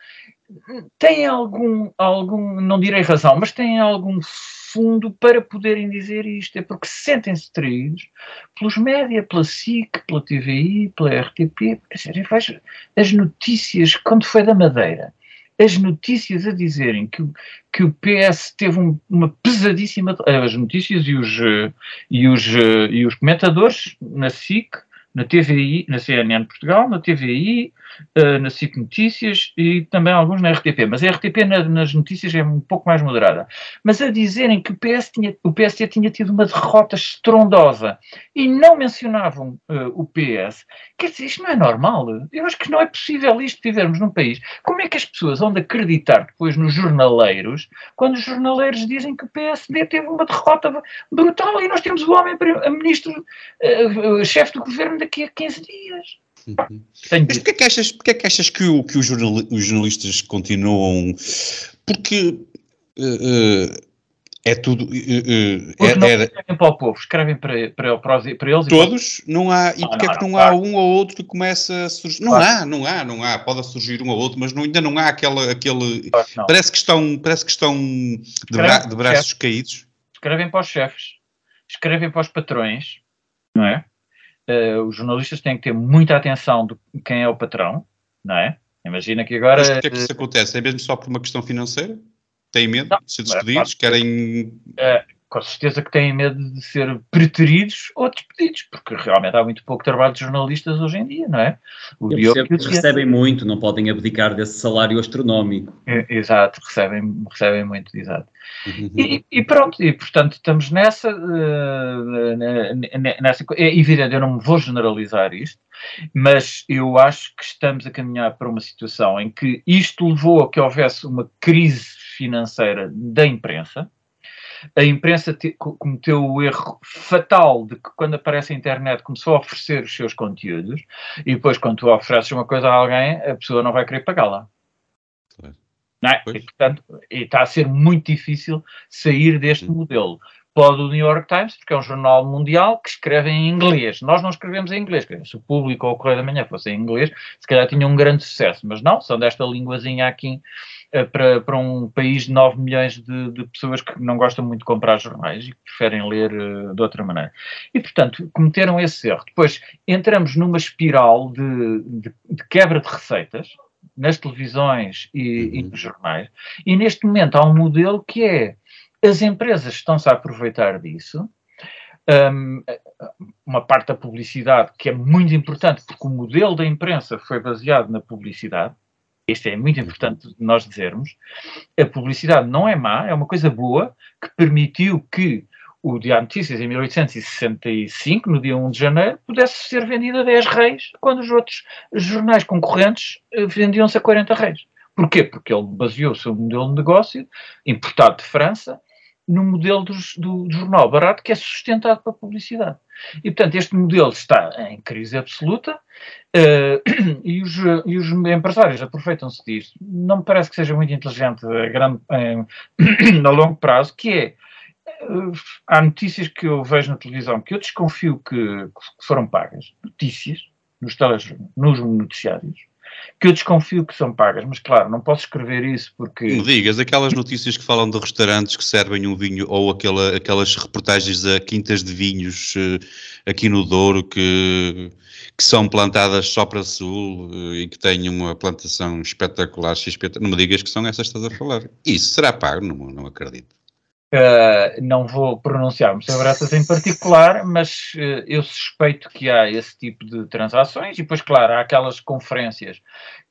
têm algum, algum, não direi razão, mas têm algum fundo para poderem dizer isto. É porque sentem-se traídos pelos média, pela SIC, pela TVI, pela RTP. As notícias, quando foi da Madeira, as notícias a dizerem que, que o PS teve um, uma pesadíssima. As notícias e os, e, os, e os comentadores na SIC na TVI, na CNN Portugal, na TVI, uh, eh, na SIC Notícias e também alguns na RTP. Mas a RTP na, nas notícias é um pouco mais moderada. Mas a dizerem que o, PS tinha, o PSD tinha tido uma derrota estrondosa e não mencionavam uh, o PS, quer dizer, isto não é normal. Eu acho que não é possível isto vivermos num país. Como é que as pessoas vão de acreditar depois nos jornaleiros quando os jornaleiros dizem que o PSD teve uma derrota brutal e nós temos o homem ministro, uh, chefe do governo daqui a 15 dias. Uhum. Mas porquê é que achas, porquê é que, achas que, o, que os, jornalistas continuam? Porque uh, é tudo. Uh, Porque não era... escrevem para o povo, escrevem para, para, para, para eles. Todos? Para... Não há. E porquê é que não, não há um ou outro que começa a surgir? Não claro. há, não há, não há. Pode surgir um ou outro, mas não, ainda não há aquela, aquele. Claro parece, que estão, parece que estão de, bra, de braços caídos. Escrevem para os chefes, escrevem para os patrões, não é? Uh, os jornalistas têm que ter muita atenção de quem é o patrão, não é? Imagina que agora. Mas porquê é que isso acontece? É mesmo só por uma questão financeira? Têm medo não, de ser despedidos? É, querem. É, com certeza que têm medo de ser preteridos ou despedidos, porque realmente há muito pouco trabalho de jornalistas hoje em dia, não é? O Eu que recebem muito, não podem abdicar desse salário astronómico. É, exato, recebem, recebem muito, exato. Uhum. E, e, pronto, e portanto estamos nessa, uh, nessa. É evidente, eu não vou generalizar isto, mas eu acho que estamos a caminhar para uma situação em que isto levou a que houvesse uma crise financeira da imprensa a imprensa te, cometeu o erro fatal de que quando aparece a internet começou a oferecer os seus conteúdos e depois quando tu ofereces uma coisa a alguém, a pessoa não vai querer pagá-la. É? E, portanto, está a ser muito difícil sair deste modelo. Pode o New York Times, porque é um jornal mundial que escreve em inglês. Nós não escrevemos em inglês. Se o público ou o Correio da Manhã fosse em inglês, se calhar tinha um grande sucesso. Mas não, são desta linguazinha aqui eh, para, para um país de 9 milhões de, de, pessoas que não gostam muito de comprar jornais e que preferem ler uh, de outra maneira. E, portanto, cometeram esse erro. Depois entramos numa espiral de, de, de quebra de receitas nas televisões e, uhum. e, nos jornais, e neste momento há um modelo que é as empresas estão-se a aproveitar disso. Um, uma parte da publicidade que é muito importante porque o modelo da imprensa foi baseado na publicidade isto é muito importante nós dizermos, a publicidade não é má, é uma coisa boa que permitiu que o Diário Notícias em 1865, no dia 1 de janeiro, pudesse ser vendido a 10 reis, quando os outros jornais concorrentes eh, vendiam-se a 40 reis. Porquê? Porque ele baseou o seu modelo de negócio, importado de França, no modelo do, do, jornal barato que é sustentado pela publicidade. E, portanto, este modelo está em crise absoluta uh, e, os, e os empresários aproveitam-se disto. Não me parece que seja muito inteligente a, grande, a longo prazo, que é uh, há notícias que eu vejo na televisão que eu desconfio que, que foram pagas, notícias, nos, nos noticiários, que eu desconfio que são pagas, mas claro, não posso escrever isso porque. Me digas, aquelas notícias que falam de restaurantes que servem um vinho ou aquela, aquelas reportagens a quintas de vinhos uh, aqui no Douro que, que são plantadas só para sul uh, e que têm uma plantação espetacular, não me digas que são essas que estás a falar. Isso será pago? Não, não acredito. Uh, não vou pronunciar-me sobre essas em particular, mas uh, eu suspeito que há esse tipo de transações e depois, claro, há aquelas conferências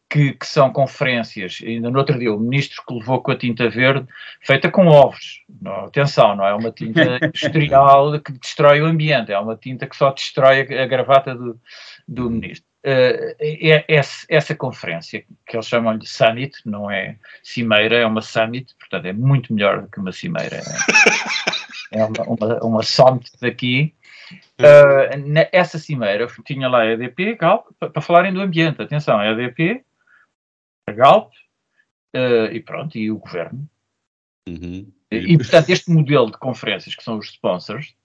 que, que, são conferências, ainda no outro dia o ministro que levou com a tinta verde, feita com ovos, não, atenção, não é uma tinta industrial que destrói o ambiente, é uma tinta que só destrói a, a gravata do, do ministro essa conferência, que eles chamam de Summit, não é cimeira, é uma Summit, portanto é muito melhor do que uma cimeira. É, é uma, uma, uma summit daqui. Uh, essa cimeira tinha lá a EDP, Galp, para falarem do ambiente. Atenção, a EDP, a Galp uh, e pronto, e o governo. Uhum. E, e, portanto, este modelo de conferências, que são os sponsors,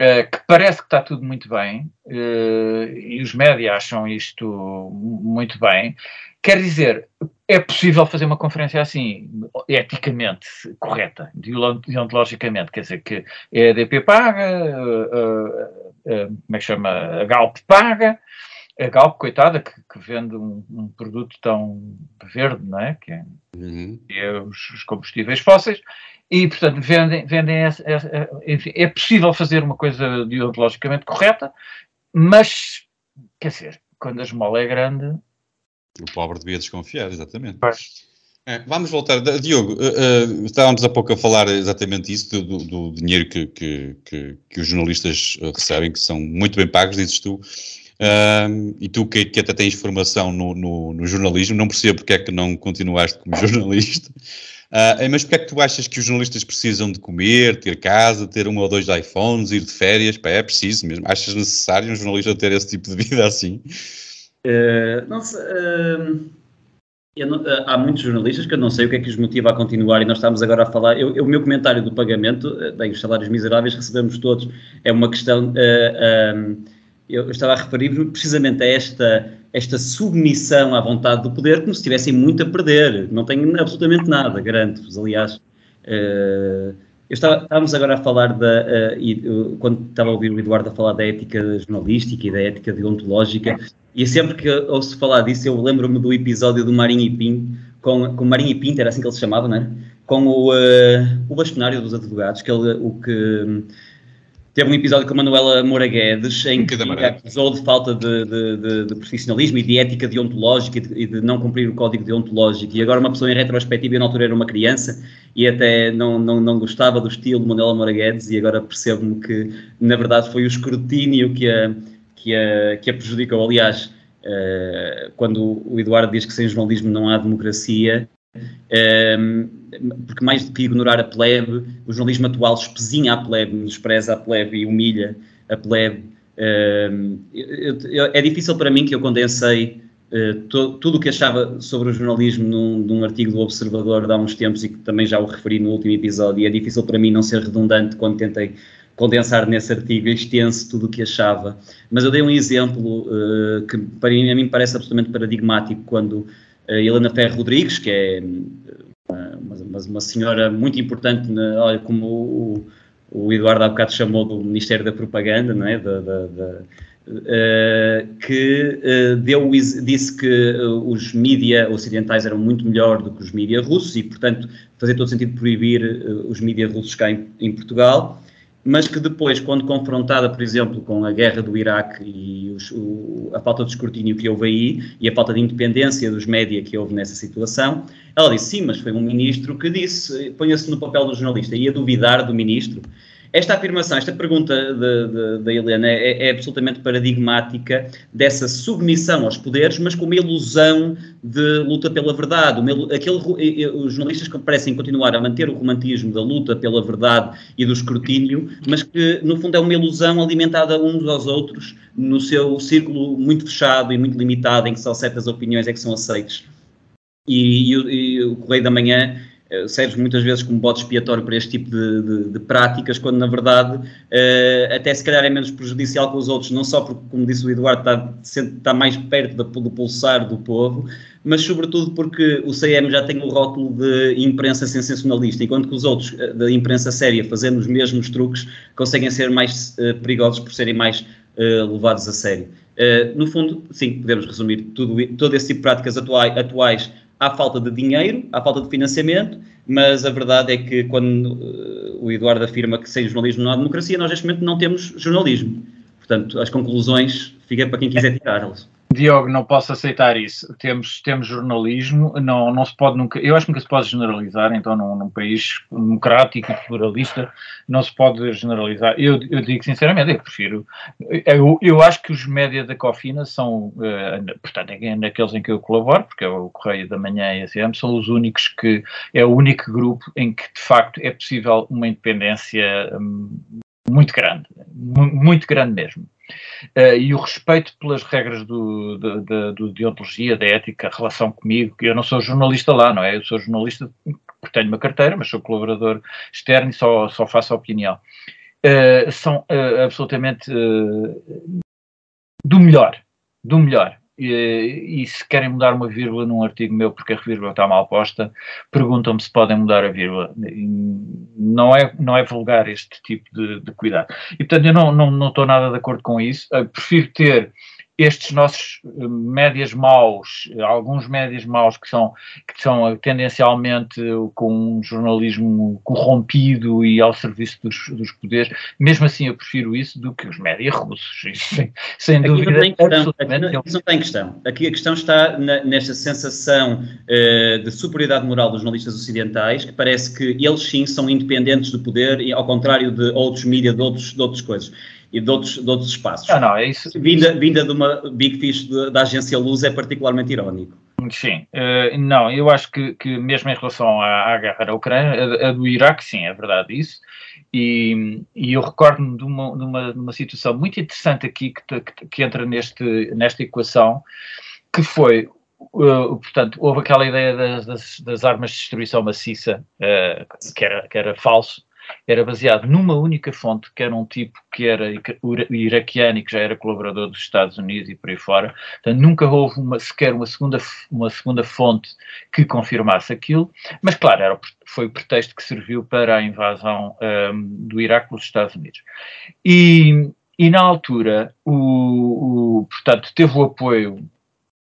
uh, que parece que está tudo muito bem, uh, e os médias acham isto muito bem. Quer dizer, é possível fazer uma conferência assim, eticamente correta, deontologicamente, quer dizer que a EDP paga, como é que chama, a Galp paga, a Galp, coitada, que, que vende um, um, produto tão verde, não é? Que é, uhum. é os, os, combustíveis fósseis, e, portanto, vendem, vendem essa, essa, enfim, é possível fazer uma coisa deontologicamente correta, mas, quer dizer, quando a esmola é grande... O pobre devia desconfiar, exatamente. É, vamos voltar. Diogo, uh, uh, estávamos há pouco a falar exatamente isso, do, do, do dinheiro que, que, que, que, os jornalistas recebem, que são muito bem pagos, dizes tu. Uh, e tu que, que, até tens formação no, no, no, jornalismo, não percebo porque é que não continuaste como jornalista. Uh, mas porque é que tu achas que os jornalistas precisam de comer, ter casa, ter um ou dois iPhones, ir de férias? Pá, é preciso mesmo. Achas necessário um jornalista ter esse tipo de vida assim? Uh, não sei, uh, não, há muitos jornalistas que eu não sei o que é que os motiva a continuar e nós estamos agora a falar. Eu, eu o meu comentário do pagamento, bem, os salários miseráveis recebemos todos, é uma questão eu estava a referir-me precisamente a esta, esta submissão à vontade do poder, como se tivessem muito a perder. Não tenho absolutamente nada, garanto-vos. Aliás, uh, estava, estávamos agora a falar da. Uh, e, uh, quando estava a ouvir o Eduardo a falar da ética jornalística e da ética deontológica, e sempre que ouço falar disso, eu lembro-me do episódio do Marinho e Pinto, com, com Marinho e Pinto, era assim que ele se chamava, não é? Com o, o bastonário dos advogados, que ele, o que Teve um episódio com a Manuela Moura Guedes em que, acusou de falta de, de, de, de, profissionalismo e de ética deontológica e de, não cumprir o código deontológico. E agora uma pessoa em retrospectiva, eu na altura era uma criança e até não, não, não gostava do estilo de Manuela Moura Guedes e agora percebo-me que, na verdade, foi o escrutínio que a, que a, que a prejudicou. Aliás, uh, quando o Eduardo diz que sem jornalismo não há democracia, porque mais do que ignorar a plebe, o jornalismo atual espezinha a plebe, despreza a plebe e humilha a plebe. Eu, é difícil para mim que eu condensei to, tudo o que achava sobre o jornalismo num, num, artigo do Observador de há uns tempos e que também já o referi no último episódio, e é difícil para mim não ser redundante quando tentei condensar nesse artigo extenso tudo o que achava. Mas eu dei um exemplo uh, que para mim, a mim parece absolutamente paradigmático quando Helena Ferro Rodrigues, que é uma, uma senhora muito importante, na, olha, como o, o, Eduardo há bocado chamou do Ministério da Propaganda, não é? Da, da, da, uh, que uh, deu, disse que uh, os mídias ocidentais eram muito melhor do que os mídias russos e, portanto, fazia todo sentido proibir os mídias russos cá em, em Portugal mas que depois, quando confrontada, por exemplo, com a guerra do Iraque e os, o, a falta de escrutínio que houve aí e a falta de independência dos média que houve nessa situação, ela disse sim, mas foi um ministro que disse, ponha-se no papel do jornalista, ia duvidar do ministro. Esta afirmação, esta pergunta da Helena é, é, absolutamente paradigmática dessa submissão aos poderes, mas com uma ilusão de luta pela verdade. Uma, aquele, os jornalistas que parecem continuar a manter o romantismo da luta pela verdade e do escrutínio, mas que no fundo é uma ilusão alimentada uns aos outros no seu círculo muito fechado e muito limitado, em que só certas opiniões é que são aceites. E, e, e o Correio da Manhã eh, serve muitas vezes como bode expiatório para este tipo de, de, de práticas, quando na verdade uh, até se calhar é menos prejudicial que os outros, não só porque, como disse o Eduardo, está, está mais perto do, pulsar do povo, mas sobretudo porque o CM já tem o rótulo de imprensa sensacionalista, enquanto que os outros eh, da imprensa séria, fazendo os mesmos truques, conseguem ser mais uh, perigosos por serem mais uh, levados a sério. no fundo, sim, podemos resumir tudo, todo esse tipo de práticas atuais há falta de dinheiro, há falta de financiamento, mas a verdade é que quando uh, o Eduardo afirma que sem jornalismo não há democracia, nós neste momento não temos jornalismo. Portanto, as conclusões fica para quem quiser tirá-las. Diogo, não posso aceitar isso. Temos, temos jornalismo, não, não se pode nunca, eu acho que nunca se pode generalizar, então num, num país democrático e pluralista não se pode generalizar. Eu, eu digo sinceramente, eu prefiro, eu, eu acho que os média da Cofina são, uh, portanto, é naqueles em que eu colaboro, porque é o Correio da Manhã e a CM, são os únicos que, é o único grupo em que de facto é possível uma independência um, muito grande, muito grande mesmo. Uh, e o respeito pelas regras do, de, de, do deontologia, da ética, relação comigo, que eu não sou jornalista lá, não é? Eu sou jornalista porque tenho uma carteira, mas sou colaborador externo e só, só faço opinião. uh, são uh, absolutamente do melhor, do melhor. E, e, se querem mudar uma vírgula num artigo meu porque a vírgula está mal posta, perguntam-me se podem mudar a vírgula. Não é, não é vulgar este tipo de, de cuidado. E portanto eu não, não, não estou nada de acordo com isso. Eu prefiro ter estes nossos eh, médias maus, alguns médias maus que são, que são eh, tendencialmente com um jornalismo corrompido e ao serviço dos, dos poderes, mesmo assim eu prefiro isso do que os médias russos, isso, sem, sem aqui dúvida. Não tem questão, aqui não, não tem questão. Aqui a questão está na, nesta sensação uh, de superioridade moral dos jornalistas ocidentais, que parece que eles sim são independentes do poder, ao contrário de outros mídias, de, outros, de outras coisas e de outros, de outros espaços. Não, não, é isso. Vinda, vinda de uma Big Fish de, da agência Luz é particularmente irónico. Sim, uh, não, eu acho que, que mesmo em relação à, à guerra da Ucrânia, a, a, do Iraque, sim, é verdade isso. E, e eu recordo-me de uma, de, uma, de uma situação muito interessante aqui que, que, que entra neste, nesta equação, que foi Uh, portanto, houve aquela ideia das, das, das, armas de destruição maciça, uh, que, era, que era falso, era baseado numa única fonte, que era um tipo que era iraquiano e que já era colaborador dos Estados Unidos e por aí fora. Portanto, nunca houve uma, sequer uma segunda, uma segunda fonte que confirmasse aquilo, mas claro, era, foi o pretexto que serviu para a invasão um, do Iraque pelos Estados Unidos. E, e na altura, o, o, portanto, teve o apoio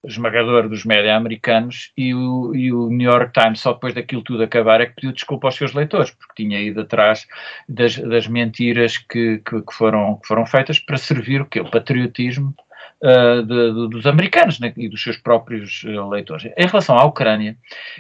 esmagador dos média americanos e o, e o, New York Times, só depois daquilo tudo acabar, é que pediu desculpa aos seus leitores, porque tinha ido atrás das, das mentiras que, que, que, foram, que foram feitas para servir o que? O patriotismo uh, de, dos americanos né, e dos seus próprios uh, leitores. Em relação à Ucrânia,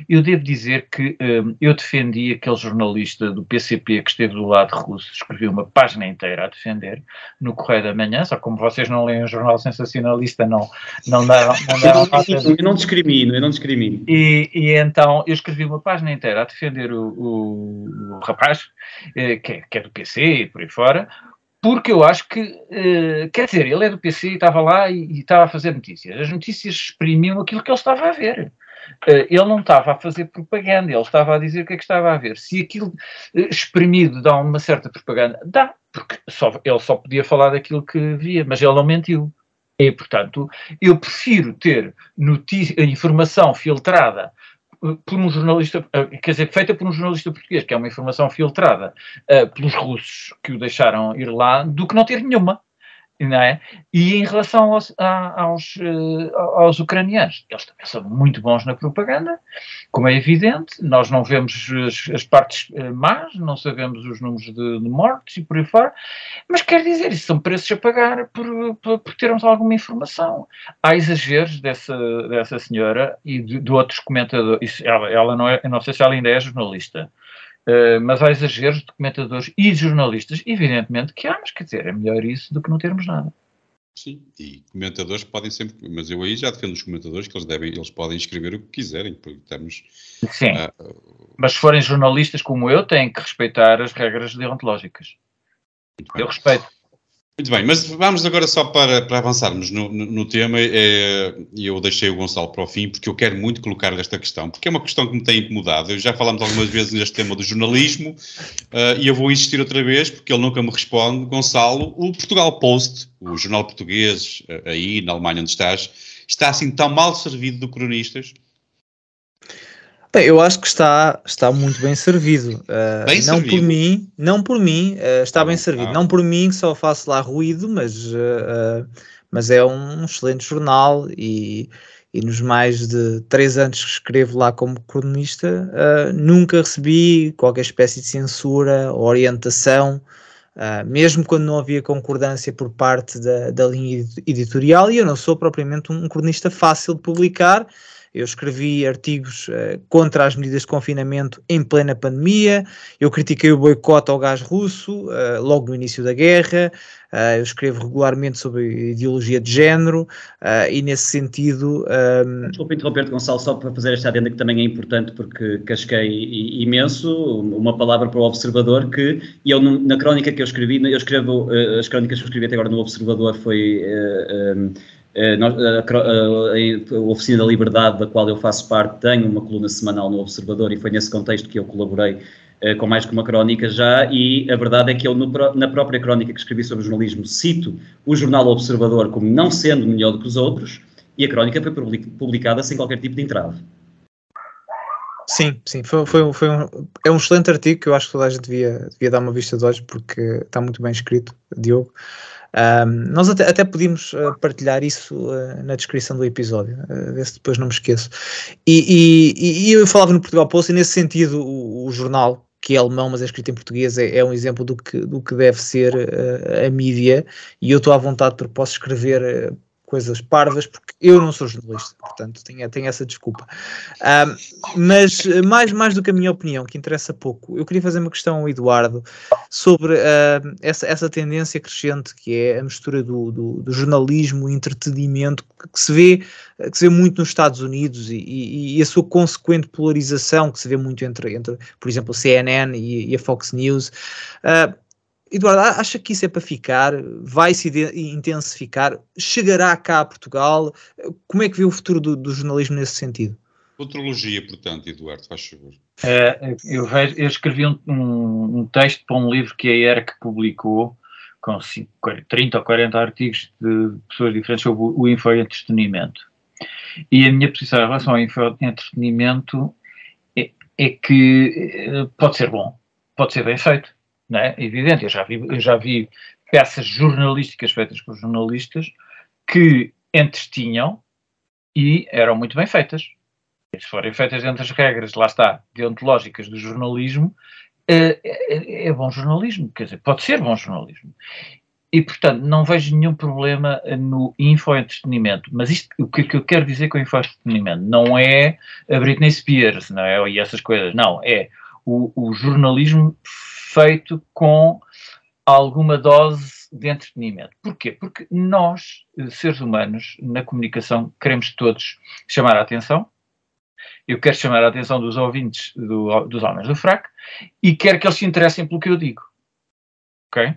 eu devo dizer que uh, eu defendi aquele jornalista do PCP que esteve do lado russo, escreveu uma página inteira a defender no Correio da Manhã, só como vocês não leem o jornal sensacionalista, não, não deram. Não deram eu, eu, não discrimino, eu não discrimino. E, e, então eu escrevi uma página inteira a defender o, o, o rapaz, que é, que é do PC e por aí fora, porque eu acho que, uh, quer dizer, ele é do PC e estava lá e, e, estava a fazer notícias. As notícias exprimiam aquilo que ele estava a ver. Uh, ele não estava a fazer propaganda, ele estava a dizer o que é que estava a ver. Se aquilo uh, exprimido dá uma certa propaganda, dá, porque só, ele só podia falar daquilo que via, mas ele não mentiu. E, portanto, eu prefiro ter informação filtrada por um jornalista, eh, quer dizer, feita por um jornalista português, que é uma informação filtrada uh, pelos russos que o deixaram ir lá, do que não ter nenhuma não é? E em relação aos, aos, eh, aos, ucranianos, eles também são muito bons na propaganda, como é evidente, nós não vemos as, as partes eh, más, não sabemos os números de, de, mortes e por aí fora, mas quer dizer, isso são preços a pagar por, por, por termos alguma informação. Há exageros dessa, dessa senhora e de, de outros comentadores, ela, ela não é, não sei se ela ainda é jornalista, Uh, mas há exageros de documentadores e jornalistas, evidentemente que há, mas quer dizer, é melhor isso do que não termos nada. Sim, e comentadores podem sempre, mas eu aí já defendo os comentadores que eles devem, eles podem escrever o que quiserem, porque estamos... Sim, uh, mas se forem jornalistas como eu, têm que respeitar as regras deontológicas. Eu respeito. Muito bem, mas vamos agora só para, para avançarmos no, no, no tema, é, e eu deixei o Gonçalo para o fim, porque eu quero muito colocar esta questão, porque é uma questão que me tem incomodado. Eu já falámos algumas vezes neste tema do jornalismo, uh, e eu vou insistir outra vez, porque ele nunca me responde. Gonçalo, o Portugal Post, o jornal português, uh, aí na Alemanha onde estás, está assim tão mal servido de cronistas Bem, eu acho que está, está muito bem servido. Uh, bem não servido. por mim, não por mim, uh, está ah, bem servido. Ah. Não por mim, que só faço lá ruído, mas, uh, mas é um excelente jornal e, e nos mais de três anos que escrevo lá como cronista, nunca recebi qualquer espécie de censura ou orientação. mesmo quando não havia concordância por parte da, da linha editorial, e eu não sou propriamente um cronista fácil de publicar, eu escrevi artigos uh, contra as medidas de confinamento em plena pandemia, eu critiquei o boicote ao gás russo uh, logo no início da guerra, uh, eu escrevo regularmente sobre ideologia de género e nesse sentido. Um... Ehm, Desculpa interromper-te, Gonçalo, só para fazer esta adenda que também é importante porque casquei imenso, uma palavra para o observador que eu na crónica que eu escrevi, eu escrevo, as crónicas que eu escrevi até agora no observador foi. Um, eh, a, a, Oficina da Liberdade, da qual eu faço parte, tem uma coluna semanal no Observador e foi nesse contexto que eu colaborei com mais que uma crónica já, e a verdade é que eu, no, na própria crónica que escrevi sobre jornalismo, cito o jornal Observador como não sendo melhor do que os outros, e a crónica foi publicada sem qualquer tipo de entrave. Sim, sim, foi, foi, foi um, é um excelente artigo que eu acho que toda a gente devia, devia dar uma vista de olhos porque está muito bem escrito, Diogo. Um, nós até, até podíamos uh, partilhar isso uh, na descrição do episódio, uh, ver se depois não me esqueço. E, e, e, eu falava no Portugal Post e nesse sentido o, o, jornal, que é alemão mas é escrito em português, é, é um exemplo do que, do que deve ser a mídia e eu estou à vontade porque posso escrever coisas parvas, porque eu não sou jornalista, portanto tenho, tenho essa desculpa. mas mais, mais do que a minha opinião, que interessa pouco, eu queria fazer uma questão ao Eduardo sobre uh, essa, essa tendência crescente que é a mistura do, do, do jornalismo e entretenimento que se vê que se vê muito nos Estados Unidos e, e, e, a sua consequente polarização que se vê muito entre, entre por exemplo, a CNN e, e a Fox News. Uh, Eduardo, acha que isso é para ficar? Vai se intensificar? Chegará cá a Portugal? Como é que vê o futuro do, do jornalismo nesse sentido? Futurologia, portanto, Eduardo, faz favor. É, eu, vejo, eu, escrevi um, um, um, texto para um livro que a ERC publicou, com 5, 30 ou 40 artigos de pessoas diferentes sobre o, o infoentretenimento. E a minha posição em relação ao infoentretenimento é, é que eh, pode ser bom, pode ser bem feito não é? Evidente, eu já vi, eu já vi peças jornalísticas feitas por jornalistas que entretinham e eram muito bem feitas. Se forem feitas dentro das regras, lá está, deontológicas do jornalismo, é, é, é bom jornalismo, quer dizer, pode ser bom jornalismo. E, portanto, não vejo nenhum problema no infoentretenimento. Mas isto, o que, que eu quero dizer com infoentretenimento não é a Britney Spears, não é? E essas coisas. Não, é o, o jornalismo feito com alguma dose de entretenimento. Porquê? Porque nós, seres humanos, na comunicação, queremos todos chamar a atenção. Eu quero chamar a atenção dos ouvintes do, dos homens do fraco e quero que eles se interessem pelo que eu digo. Ok?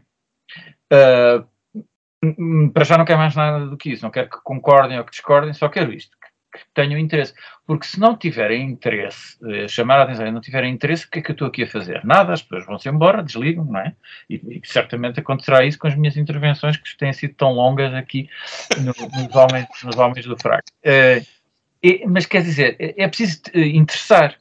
Uh, para já não quero mais nada do que isso. Não quero que concordem ou que discordem, só quero isto que tenham interesse. Porque se não tiverem interesse, eh, chamar a atenção e não tiverem interesse, o que é que eu estou aqui a fazer? Nada, as pessoas vão-se embora, desligam, não é? E, e, certamente acontecerá isso com as minhas intervenções que têm sido tão longas aqui no, nos, homens, nos homens do fraco. Uh, mas quer dizer, é, é preciso eh, interessar.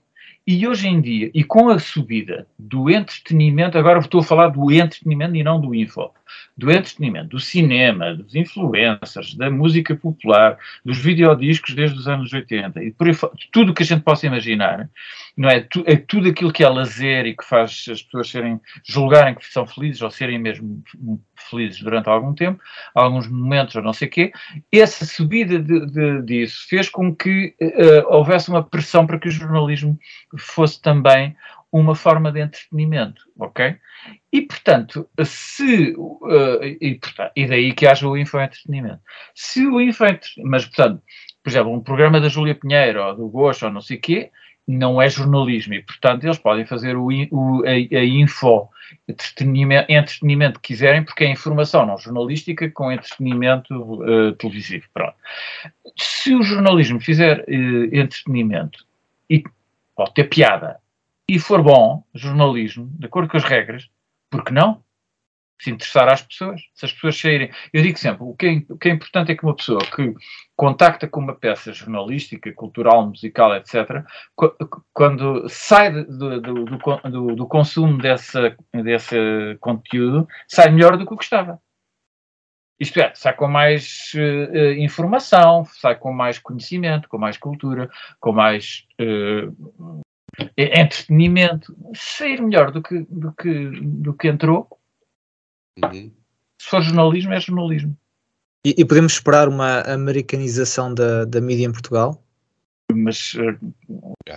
E hoje em dia, e com a subida do entretenimento, agora estou a falar do entretenimento e não do info, do entretenimento, do cinema, dos influencers, da música popular, dos videodiscos desde os anos 80 e por aí, tudo o que a gente possa imaginar, não é? é? Tudo aquilo que é lazer e que faz as pessoas serem, julgarem que são felizes ou serem mesmo felizes durante algum tempo, alguns momentos ou não sei o quê, essa subida de, de, disso fez com que uh, houvesse uma pressão para que o jornalismo fosse também uma forma de entretenimento, ok? E, portanto, se, uh, e, portanto, e daí que haja o infoentretenimento. Se o infoentretenimento, mas, portanto, por exemplo, um programa da Júlia Pinheiro ou do Gosto ou não sei quê, não é jornalismo e, portanto, eles podem fazer o, o a, a, info, entretenimento, entretenimento que quiserem, porque é informação não jornalística com entretenimento uh, televisivo. Pronto. Se o jornalismo fizer uh, entretenimento e pode ter piada e for bom jornalismo, de acordo com as regras, por que não? Se interessar às pessoas, se as pessoas saírem. Eu digo sempre: o que, é, o que é importante é que uma pessoa que contacta com uma peça jornalística, cultural, musical, etc., quando sai do, do, do, do consumo dessa, desse conteúdo, sai melhor do que o que estava. Isto é, sai com mais uh, informação, sai com mais conhecimento, com mais cultura, com mais uh, é, é entretenimento, sair melhor do que, do que, do que entrou. Uhum. Se for jornalismo, é jornalismo. E, e, podemos esperar uma americanização da, da mídia em Portugal? Mas uh,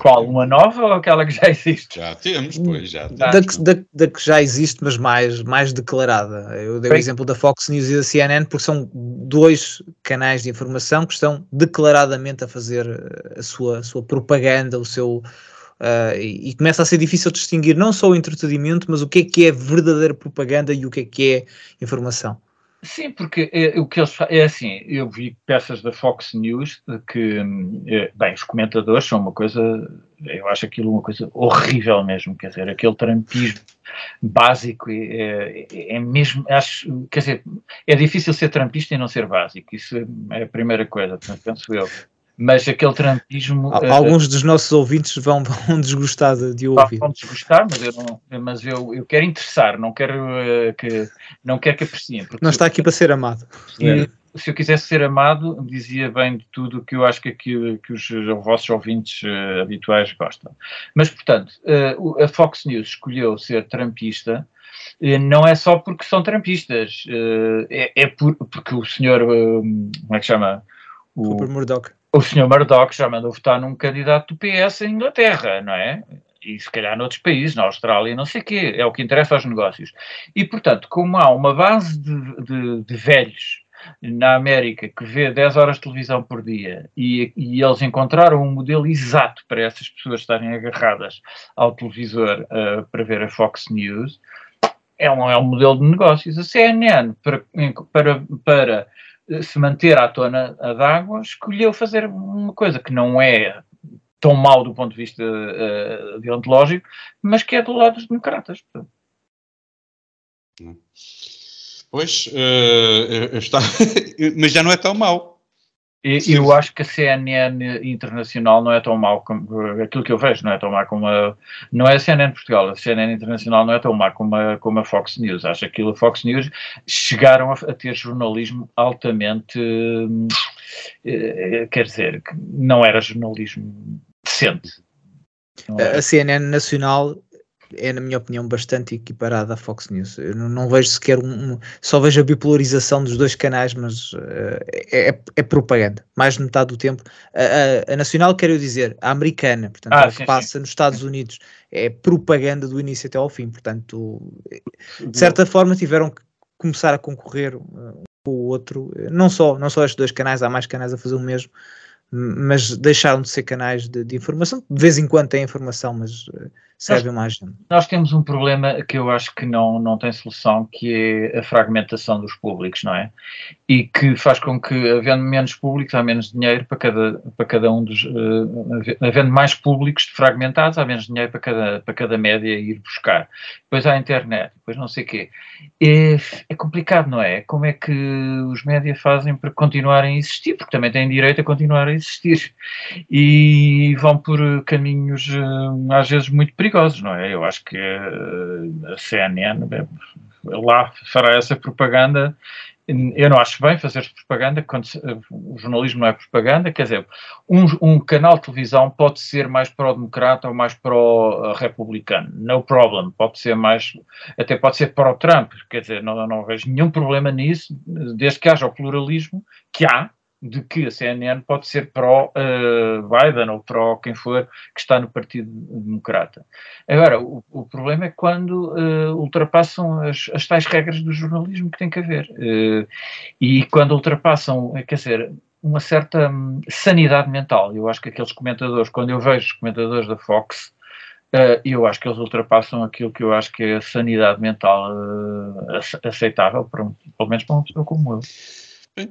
qual? Uma nova ou aquela que já existe? Já temos, pois, já Da, da, da, que já existe, mas mais, mais declarada. Eu dei Bem, o exemplo da Fox News e da CNN porque são dois canais de informação que estão declaradamente a fazer eh, a sua, a sua propaganda, o seu, Uh, e, começa a ser difícil distinguir não só o entretenimento, mas o que é que é verdadeira propaganda e o que é que é informação. Sim, porque é, o que eles é assim, eu vi peças da Fox News que, é, bem, os comentadores são uma coisa, eu acho aquilo uma coisa horrível mesmo, quer dizer, aquele trampismo básico é, é, é mesmo, acho, quer dizer, é difícil ser trampista e não ser básico, isso é a primeira coisa, penso eu. Mas aquele trampismo. Eh, alguns uh, dos nossos ouvintes vão, vão desgostar de, ouvir. Vão desgostar, mas eu, não, mas eu, eu quero interessar, não quero uh, que não quero que apreciem. Não está aqui para ser amado. Se, se eu quisesse ser amado, dizia bem de tudo que eu acho que, aqui, que os, os vossos ouvintes uh, habituais gostam. Mas, portanto, a Fox News escolheu ser trampista não é só porque são trampistas, é, é por, porque o senhor, como é que chama? O Cooper Murdoch o senhor Murdoch já mandou votar num candidato do PS em Inglaterra, não é? E se calhar noutros países, na Austrália, não sei o quê, é o que interessa aos negócios. E, portanto, como há uma base de, de, de velhos na América que vê 10 horas de televisão por dia e, e, eles encontraram um modelo exato para essas pessoas estarem agarradas ao televisor uh, para ver a Fox News, é um, é um modelo de negócios. A CNN, para, para, para se manter à tona d'água, escolheu fazer uma coisa que não é tão mal do ponto de vista uh, deontológico, mas que é do lado dos democratas. Pois, uh, está... mas já não é tão mal. Eu acho que a CNN internacional não é tão mal como aquilo que eu vejo, não é tão mal como a, não é a CNN Portugal, a CNN internacional não é tão má como a, como a Fox News. Acho que aquilo a Fox News chegaram a, a ter jornalismo altamente, eh, quer dizer, que não era jornalismo decente. A CNN nacional é, na minha opinião, bastante equiparada à Fox News. Eu não, não vejo sequer um, um, Só vejo a bipolarização dos dois canais, mas uh, é, é, propaganda. Mais de metade do tempo. A, a, a nacional, quero dizer, a americana, portanto, ah, a que passa sim. nos Estados Unidos, é propaganda do início até ao fim. Portanto, de certa forma, tiveram que começar a concorrer um com o outro. Não só, não só estes dois canais, há mais canais a fazer o mesmo mas deixaram de ser canais de, de, informação. De vez em quando tem informação, mas uh, serve nós, mais. Nós temos um problema que eu acho que não, não tem solução, que é a fragmentação dos públicos, não é? E que faz com que, havendo menos públicos, há menos dinheiro para cada, para cada um dos. Uh, havendo mais públicos fragmentados, há menos dinheiro para cada, para cada média ir buscar. Depois há a internet, depois não sei o quê. É, é complicado, não é? Como é que os médias fazem para continuarem a existir? Porque também têm direito a continuar a existir. E vão por caminhos, eh, às vezes, muito perigosos, não é? Eu acho que a CNN lá fará essa propaganda. Eu não acho bem fazer propaganda quando o jornalismo não é propaganda, quer dizer, um, um canal de televisão pode ser mais pró-democrata ou mais pró-republicano, no problem, pode ser mais, até pode ser pró-Trump, quer dizer, não, não vejo nenhum problema nisso, desde que haja o pluralismo, que há, de que a CNN pode ser pró-Biden uh, ou pró quem for que está no Partido Democrata. Agora, o, o problema é quando uh, ultrapassam as, as, tais regras do jornalismo que tem que haver. Uh, e quando ultrapassam, quer dizer, uma certa um, sanidade mental. Eu acho que aqueles comentadores, quando eu vejo os comentadores da Fox, eu acho que eles ultrapassam aquilo que eu acho que é a sanidade mental aceitável, para, pelo menos para uma pessoa como eu.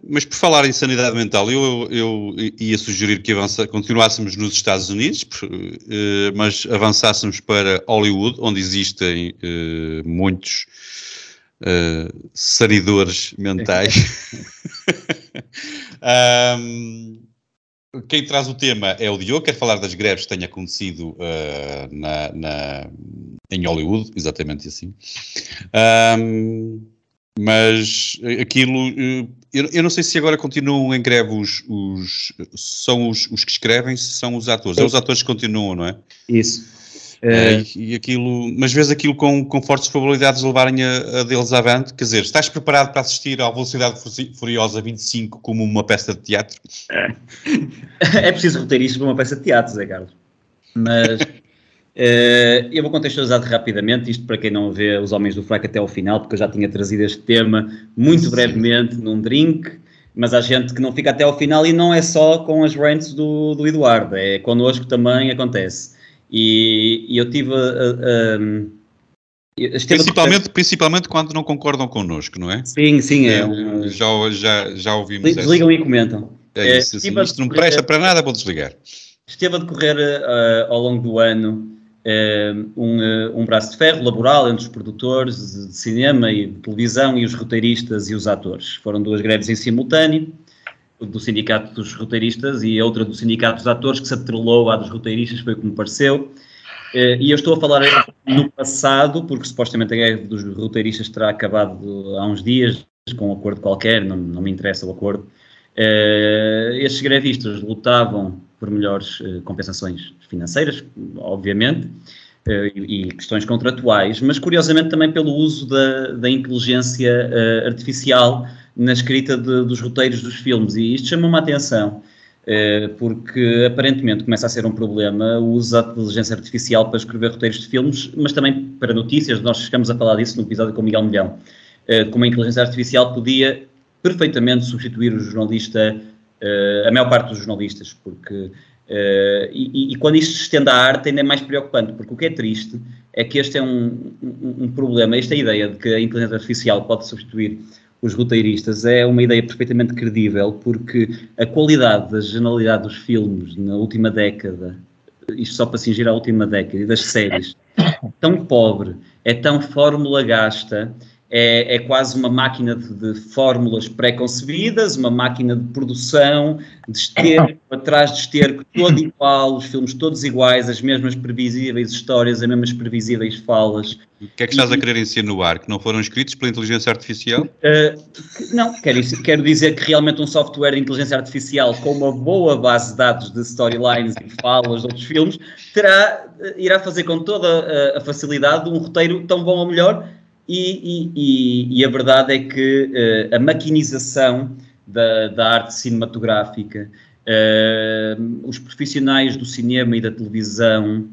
Mas por falar em sanidade mental, eu, eu ia sugerir que avança, continuássemos nos Estados Unidos, eh, mas avançássemos para Hollywood, onde existem uh, muitos uh, sanidores mentais. um, quem traz o tema é o Diogo, quer falar das greves que têm acontecido uh, na, na, em Hollywood, exatamente assim. Um, mas aquilo, eh, eu, eu, não sei se agora continuam em greve os, os são os, os, que escrevem, se são os atores. É os atores que continuam, não é? Isso. É, e, aquilo, mas vês aquilo com, com fortes probabilidades de levarem a, a, deles avante? Quer dizer, estás preparado para assistir à Velocidade Furiosa 25 como uma peça de teatro? É, é preciso roteir isto para uma peça de teatro, Zé Carlos. Mas eu vou contextualizar rapidamente isto para quem não vê os Homens do Fraco até ao final, porque eu já tinha trazido este tema muito brevemente num drink, mas há gente que não fica até ao final e não é só com as rants do, do Eduardo, é connosco também acontece. E, e eu tive a, a, a, Principalmente, principalmente quando não concordam connosco, não é? Sim, sim. É, um... já, já, já ouvimos Desligam essa. e comentam. É isso, assim, isto não presta para nada, vou desligar. Esteve a decorrer uh, ao longo do ano um, uh, um braço de ferro laboral entre os produtores de cinema e de televisão e os roteiristas e os atores. Foram duas greves em simultâneo, do Sindicato dos Roteiristas e outra do Sindicato dos Atores, que se atrelou à dos roteiristas, foi como pareceu. E eu estou a falar no passado, porque supostamente a greve dos roteiristas terá acabado há uns dias, com um acordo qualquer, não, não me interessa o acordo. Uh, estes grevistas lutavam por melhores uh, compensações financeiras, obviamente, uh, e, questões contratuais, mas curiosamente também pelo uso da, da inteligência artificial na escrita de, dos roteiros dos filmes. E isto chama-me a atenção, porque aparentemente começa a ser um problema o uso da inteligência artificial para escrever roteiros de filmes, mas também para notícias. Nós chegamos a falar disso no episódio com o Miguel Milhão. Como a inteligência artificial podia perfeitamente substituir o jornalista, uh, a maior parte dos jornalistas, porque uh, e, e, quando isto se estende à arte ainda é mais preocupante, porque o que é triste é que este é um, um, um problema, esta ideia de que a inteligência artificial pode substituir os roteiristas é uma ideia perfeitamente credível, porque a qualidade da genialidade dos filmes na última década, isto só para cingir a última década, e das séries, tão pobre, é tão fórmula gasta, é, é quase uma máquina de, de fórmulas pré-concebidas, uma máquina de produção, de esterco, atrás de esterco, todo igual, os filmes todos iguais, as mesmas previsíveis histórias, as mesmas previsíveis falas. O que é que estás e, a querer insinuar? Que não foram escritos pela inteligência artificial? Uh, não, quero, quero dizer que realmente um software de inteligência artificial com uma boa base de dados de storylines e falas de outros filmes terá, irá fazer com toda a, a facilidade um roteiro tão bom ou melhor e, e, e, a verdade é que uh, a maquinização da, da arte cinematográfica, uh, os profissionais do cinema e da televisão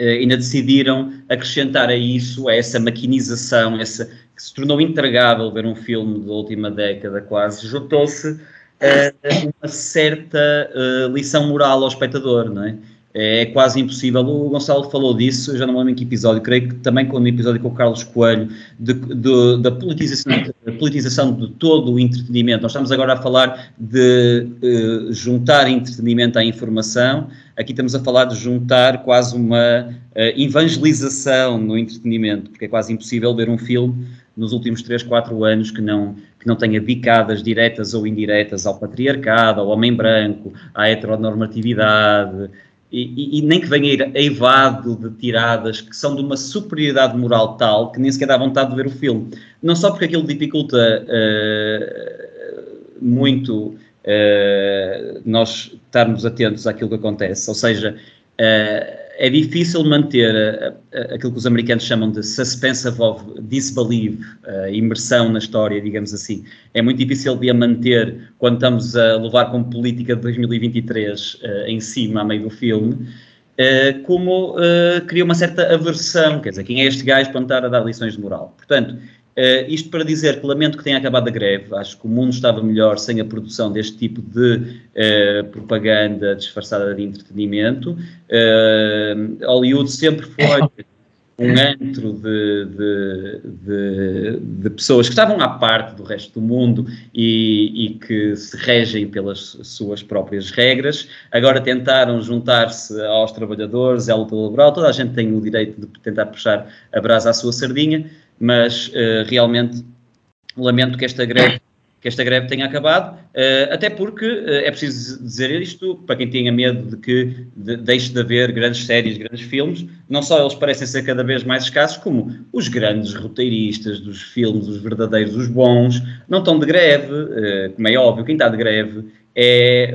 uh, ainda decidiram acrescentar a isso, a essa maquinização, essa, que se tornou intragável ver um filme da última década quase, juntou-se uma certa lição moral ao espectador, não é? É quase impossível. O Gonçalo falou disso, já não lembro em que episódio, creio que também no episódio com o Carlos Coelho, de, de, da politização, politização, de todo o entretenimento. Nós estamos agora a falar de uh, juntar entretenimento à informação, aqui estamos a falar de juntar quase uma uh, evangelização no entretenimento, porque é quase impossível ver um filme nos últimos 3, 4 anos que não, que não tenha bicadas diretas ou indiretas ao patriarcado, ao homem branco, à heteronormatividade, e, e, nem que venha eivado de tiradas que são de uma superioridade moral tal que nem sequer dá vontade de ver o filme. Não só porque aquilo dificulta uh, muito uh, nós estarmos atentos àquilo que acontece, ou seja, uh, é difícil manter aquilo que os americanos chamam de suspense of disbelief, a imersão na história, digamos assim. É muito difícil de a manter quando estamos a levar como política de 2023 uh, eh, em cima, a meio do filme, uh, como cria uma certa aversão, quer dizer, quem é este gajo para me estar a dar lições de moral? Portanto, Uh, isto para dizer que lamento que tenha acabado a greve, acho que o mundo estava melhor sem a produção deste tipo de uh, propaganda disfarçada de entretenimento. Uh, Hollywood sempre foi um antro de, de, de, de, pessoas que estavam à parte do resto do mundo e, e, que se regem pelas suas próprias regras. Agora tentaram juntar-se aos trabalhadores, à luta laboral, toda a gente tem o direito de tentar puxar a brasa à sua sardinha mas uh, realmente lamento que esta greve que esta greve tenha acabado, uh, até porque uh, é preciso dizer isto para quem tenha medo de que de, deixe de haver grandes séries, grandes filmes, não só eles parecem ser cada vez mais escassos, como os grandes roteiristas dos filmes, os verdadeiros, os bons, não estão de greve, como é óbvio, quem está de greve é,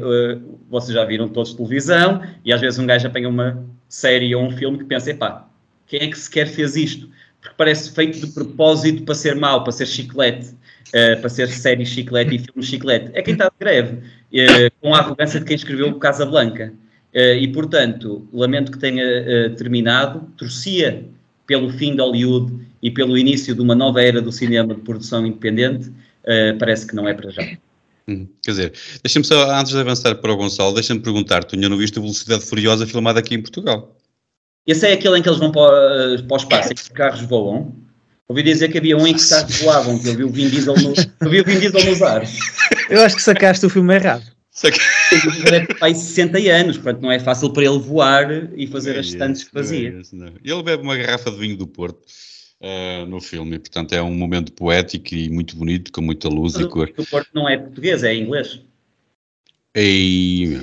vocês já viram todos televisão, e às vezes um gajo apanha uma série ou um filme que pensa, epá, quem é que sequer fez isto? Porque parece feito de propósito para ser mau, para ser chiclete, uh, para ser série chiclete e filme chiclete. É quem está de greve, uh, com a arrogância de quem escreveu Casa Blanca. Uh, e, portanto, lamento que tenha terminado, torcia pelo fim de Hollywood e pelo início de uma nova era do cinema de produção independente, parece que não é para já. Hum, quer dizer, deixa-me só, antes de avançar para o Gonçalo, deixa-me perguntar, tu ainda não viste Velocidade Furiosa filmada aqui em Portugal? Esse é aquele em que eles vão para, para o espaço, em que os carros voam. Ouvi dizer que havia um em que os carros voavam, que eu vi o Vin Diesel, no, eu vi o Vin Diesel nos ares. Eu acho que sacaste o filme errado. Ele faz 60 anos, portanto não é fácil para ele voar e fazer as estantes que fazia. Ele bebe uma garrafa de vinho do Porto uh, no filme, portanto é um momento poético e muito bonito, com muita luz Mas e cor. O Porto não é português, é inglês. Ei,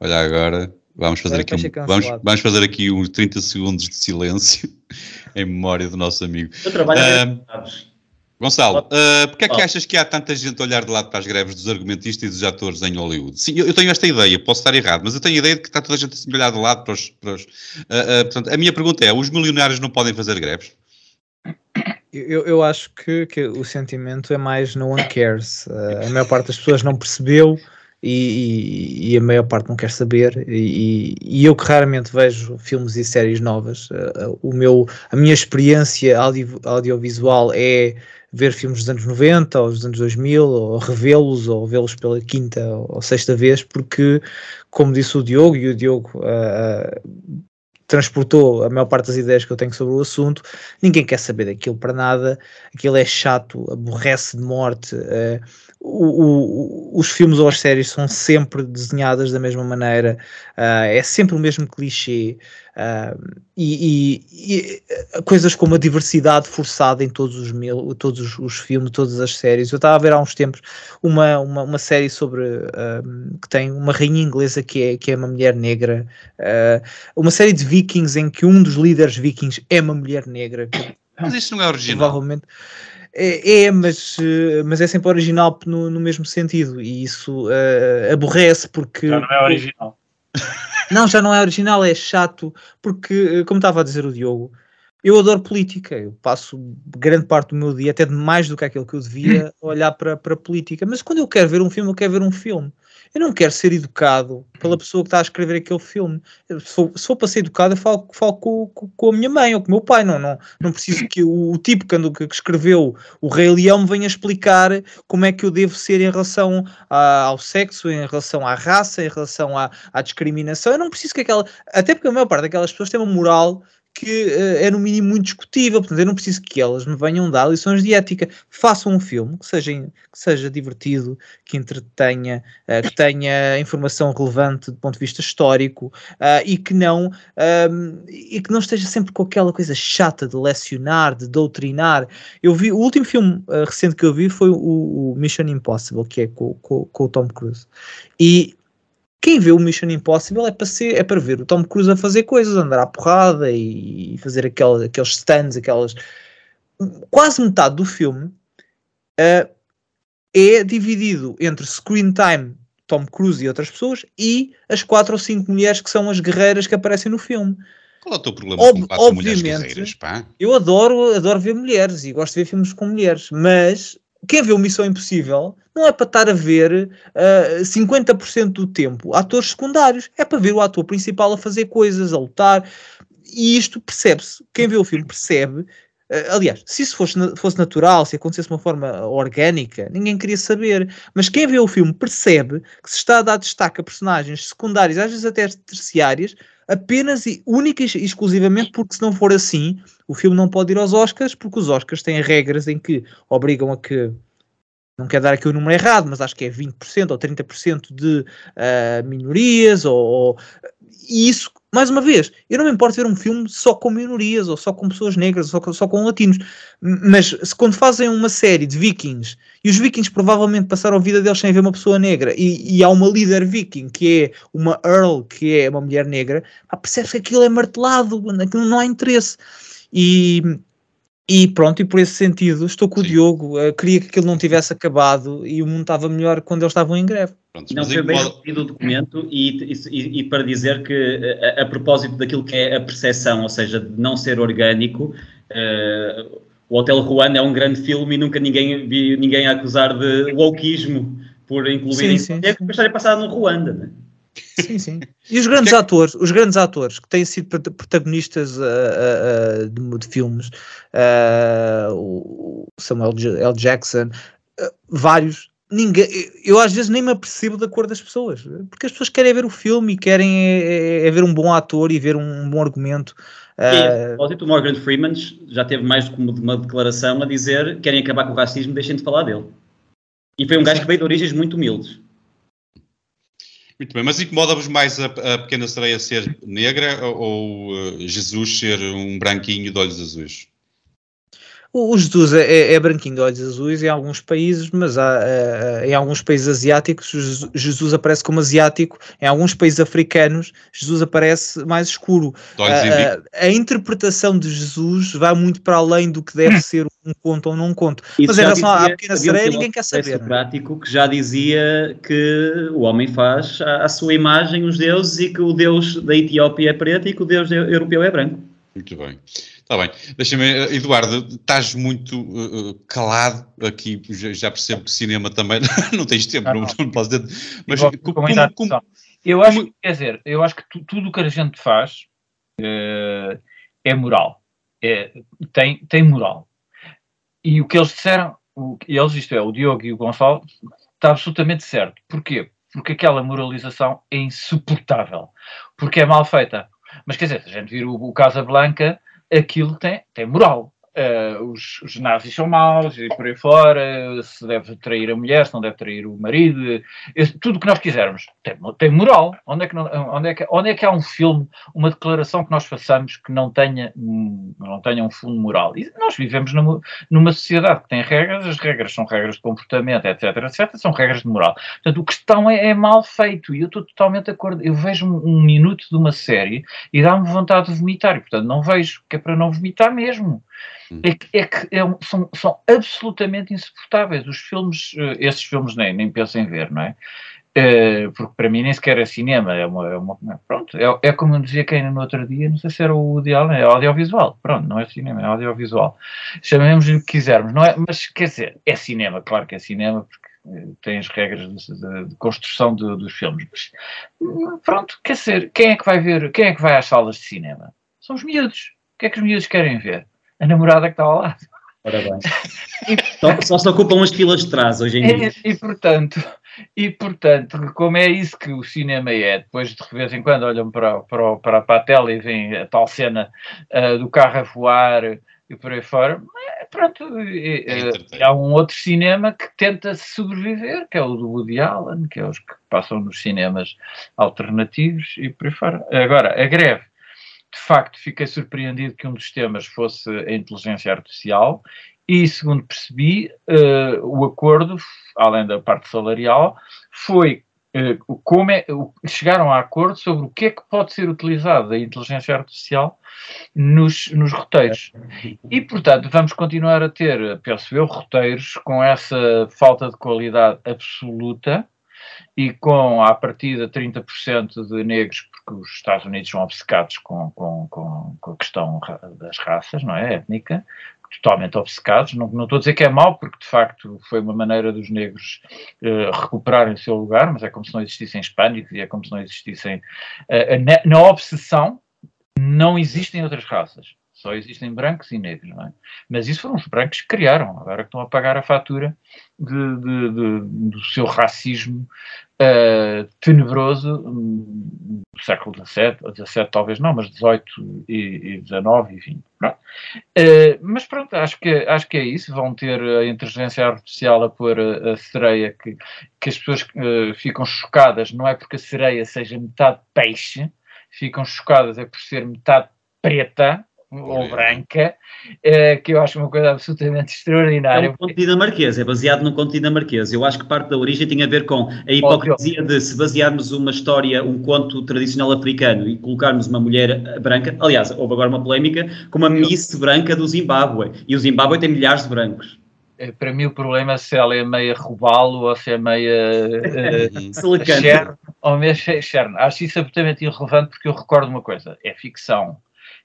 olha agora, vamos fazer, aqui um, vamos, vamos fazer aqui uns 30 segundos de silêncio em memória do nosso amigo. Eu trabalho uh, Gonçalo, uh, porquê é que achas que há tanta gente a olhar de lado para as greves dos argumentistas e dos atores em Hollywood? Sim, eu, eu tenho esta ideia, posso estar errado, mas eu tenho a ideia de que está toda a gente a se olhar de lado para os... Para os uh, uh, portanto, a minha pergunta é, os milionários não podem fazer greves? Eu, eu acho que, que o sentimento é mais no one cares. a maior parte das pessoas não percebeu e, e, a maior parte não quer saber. E, e, eu que raramente vejo filmes e séries novas uh, o meu, a minha experiência audio, audiovisual é ver filmes dos anos 90 ou dos anos 2000 ou revê-los ou vê-los pela quinta ou sexta vez porque como disse o Diogo e o Diogo uh, transportou a maior parte das ideias que eu tenho sobre o assunto, ninguém quer saber daquilo para nada, aquilo é chato, aborrece de morte, uh, o, o, os filmes ou as séries são sempre desenhadas da mesma maneira, uh, é sempre o mesmo clichê, uh, e, e, e, coisas como a diversidade forçada em todos os, mil, todos os, os, filmes, todas as séries. Eu estava a ver há uns tempos uma, uma, uma série sobre uh, que tem uma rainha inglesa que é, que é uma mulher negra, uma série de vikings em que um dos líderes vikings é uma mulher negra. Mas isso não é original. Provavelmente. É, é, mas, eh, mas é sempre original no, no mesmo sentido e isso uh, aborrece porque. Já não é original. Não, já não é original, é chato, porque, eh, como estava a dizer o Diogo, eu adoro política, eu passo grande parte do meu dia, até mais do que aquilo que eu devia, a olhar para, para a política. Mas quando eu quero ver um filme, eu quero ver um filme. Eu não quero ser educado pela pessoa que está a escrever aquele filme. Se for, se for para ser educado, eu falo, falo com, com, com, a minha mãe ou com o meu pai. Não, não, não preciso que o, o tipo que, que, escreveu o Rei Leão me venha explicar como é que eu devo ser em relação a, ao sexo, em relação à raça, em relação à, à discriminação. Eu não preciso que aquela. Até porque a maior parte daquelas pessoas tem uma moral que uh, é no mínimo muito discutível, portanto eu não preciso que elas me venham dar lições de ética. Façam um filme que seja, que seja divertido, que entretenha, uh, que tenha informação relevante do ponto de vista histórico uh, e que não ehm, e que não esteja sempre com aquela coisa chata de lecionar, de doutrinar. Eu vi o último filme recente que eu vi foi o, o, Mission Impossible, que é com, com, com o Tom Cruise. E quem vê o Mission Impossible é para, ser, é para ver o Tom Cruise a fazer coisas, andar à porrada e fazer aqueles, aqueles stands, aquelas. Quase metade do filme uh, é dividido entre screen time, Tom Cruise e outras pessoas, e as quatro ou cinco mulheres que são as guerreiras que aparecem no filme. Qual é o teu problema Ob com quatro obviamente, mulheres guerreiras, pá? Eu adoro, adoro ver mulheres e gosto de ver filmes com mulheres, mas quem vê o Missão Impossível não é para estar a ver uh, ah, 50% do tempo atores secundários, é para ver o ator principal a fazer coisas, a lutar. E isto percebe-se. Quem vê o filme percebe. Uh, aliás, se isso fosse, fosse natural, se acontecesse de uma forma orgânica, ninguém queria saber. Mas quem vê o filme percebe que se está a dar destaque a personagens secundárias, às vezes até terciárias, apenas e única e exclusivamente porque se não for assim, o filme não pode ir aos Oscars, porque os Oscars têm regras em que obrigam a que não quero dar aqui o número errado, mas acho que é 20% ou 30% de uh, minorias, ou, ou, e isso, mais uma vez, eu não me importo ver um filme só com minorias, ou só com pessoas negras, ou só, só com latinos, mas se quando fazem uma série de vikings, e os vikings provavelmente passaram a vida deles sem ver uma pessoa negra, e, e há uma líder viking, que é uma Earl, que é uma mulher negra, percebe-se que aquilo é martelado, aquilo não há interesse. E, e pronto, e por esse sentido, estou com Sim. o Diogo. Uh, queria que aquilo não tivesse acabado e o mundo estava melhor quando eles estavam em greve. Pronto, não foi bem modo... o documento e, e, e, para dizer que, a, a, propósito daquilo que é a percepção, ou seja, de não ser orgânico, uh, o Hotel Ruanda é um grande filme e nunca ninguém vi ninguém a acusar de wokeismo por incluir sim, isso. Sim, é que a história passada no Ruanda, né? Sim, sim. E os grandes atores, os grandes atores que têm sido protagonistas uh, uh, de, de, filmes, uh, o Samuel L. Jackson, vários ninguém, eu às vezes nem me apercebo da cor das pessoas, porque as pessoas querem ver o filme e querem é, é, é ver um bom ator e ver um bom argumento. Uh, o Morgan Freeman já teve mais que uma declaração a dizer querem acabar com o racismo, deixem de falar dele. E foi um gajo que veio de origens muito humildes. Muito bem, mas incomoda-vos mais a, a, pequena sereia ser negra ou, ou uh, Jesus ser um branquinho de olhos azuis? O, Jesus é, é, é, branquinho de olhos azuis em alguns países, mas há, uh, em alguns países asiáticos Jesus aparece como asiático, em alguns países africanos Jesus aparece mais escuro. Uh, a interpretação de Jesus vai muito para além do que deve ser um conto ou não um conto. Isso mas em relação dizia, à pequena sereia, ninguém quer saber. prático que já dizia que o homem faz à sua imagem os deuses e que o deus da Etiópia é preto e que o deus europeu é branco. Muito bem. Está bem. Deixa-me, Eduardo, estás muito uh, calado aqui, já, percebo que cinema também não tens tempo, ah, não, não, posso dizer. Mas como, como, como, eu acho, como... quer dizer, eu acho que tu, tudo o que a gente faz uh, é moral. É, tem, tem moral. E o que eles disseram, o, eles, isto é, o Diogo e o Gonçalo, está absolutamente certo. Porquê? Porque aquela moralização é insuportável. Porque é mal feita. Mas quer dizer, se a gente vir o, o Casablanca, aquilo tem, tem moral. Uh, os, os, nazis são maus e por aí fora, se deve trair a mulher, se não deve trair o marido, tudo o que nós quisermos tem, tem moral. Onde é, que não, onde, é que, onde é que há um filme, uma declaração que nós façamos que não tenha, não tenha um fundo moral? E nós vivemos numa, numa sociedade que tem regras, as regras são regras de comportamento, etc, etc, são regras de moral. Portanto, o que estão é, é mal feito e eu estou totalmente de acordo. Eu vejo um, um minuto de uma série e dá-me vontade de vomitar e, portanto, não vejo, que é para não vomitar mesmo. Hum. é que, é que é são, são absolutamente insuportáveis. Os filmes, uh, esses filmes nem, nem penso em ver, não é? Uh, porque para mim nem sequer é cinema, é uma, é uma pronto, é, é, como dizia quem no outro dia, não sei se era o ideal, é audiovisual, pronto, não é cinema, é audiovisual. Chamemos-lhe o que quisermos, não é? Mas quer dizer, é cinema, claro que é cinema, porque eh, tem as regras de, de, de construção de, dos filmes. Mas, pronto, quer dizer, quem é que vai ver, quem é que vai às salas de cinema? São os miúdos. O que é que os miúdos querem ver? A namorada que está ao lado. Ora bem. só, só, se ocupam as filas de trás hoje em dia. E, e, portanto, e, portanto, como é isso que o cinema é, depois de vez em quando olham para, para, para, para a tela e veem a tal cena uh, do carro a voar e por aí fora, pronto, é, há um outro cinema que tenta sobreviver, que é o do Woody Allen, que é os que passam nos cinemas alternativos e por aí fora. Agora, a greve de facto, fiquei surpreendido que um dos temas fosse a inteligência artificial e, segundo percebi, uh, o acordo, além da parte salarial, foi uh, como é, chegaram a acordo sobre o que é que pode ser utilizado da inteligência artificial nos, nos roteiros. E, portanto, vamos continuar a ter, penso eu, roteiros com essa falta de qualidade absoluta e com, à partida, 30% de negros, porque os Estados Unidos são obcecados com, com, com, com a questão das raças, não é? Étnica, totalmente obcecados. Não, não, estou a dizer que é mau, porque de facto foi uma maneira dos negros uh, recuperarem o seu lugar, mas é como se não existissem hispânicos e é como se não existissem. Uh, na, na, obsessão, não existem outras raças. Só existem brancos e negros, não é? Mas isso foram os brancos que criaram, agora que estão a pagar a fatura de, de, de, do seu racismo uh, tenebroso um, do século XVII, XVII talvez não, mas XVIII e, XIX e XX. Uh, mas pronto, acho que, acho que é isso. Vão ter a inteligência artificial a pôr a, a sereia que, que as pessoas uh, ficam chocadas, não é porque a sereia seja metade peixe, ficam chocadas é por ser metade preta, ou branca, uh, que eu acho uma coisa absolutamente extraordinária. É um conto dinamarquês, é baseado num conto dinamarquês. Eu acho que parte da origem tem a ver com a hipocrisia de se basearmos uma história, um conto tradicional africano e colocarmos uma mulher branca. Aliás, houve agora uma polémica com uma Miss branca do Zimbábue. E o Zimbábue tem milhares de brancos é, para mim o problema é se ela é meia robalo ou se é meia uh, ou meia Cher. Acho isso absolutamente irrelevante porque eu recordo uma coisa, é ficção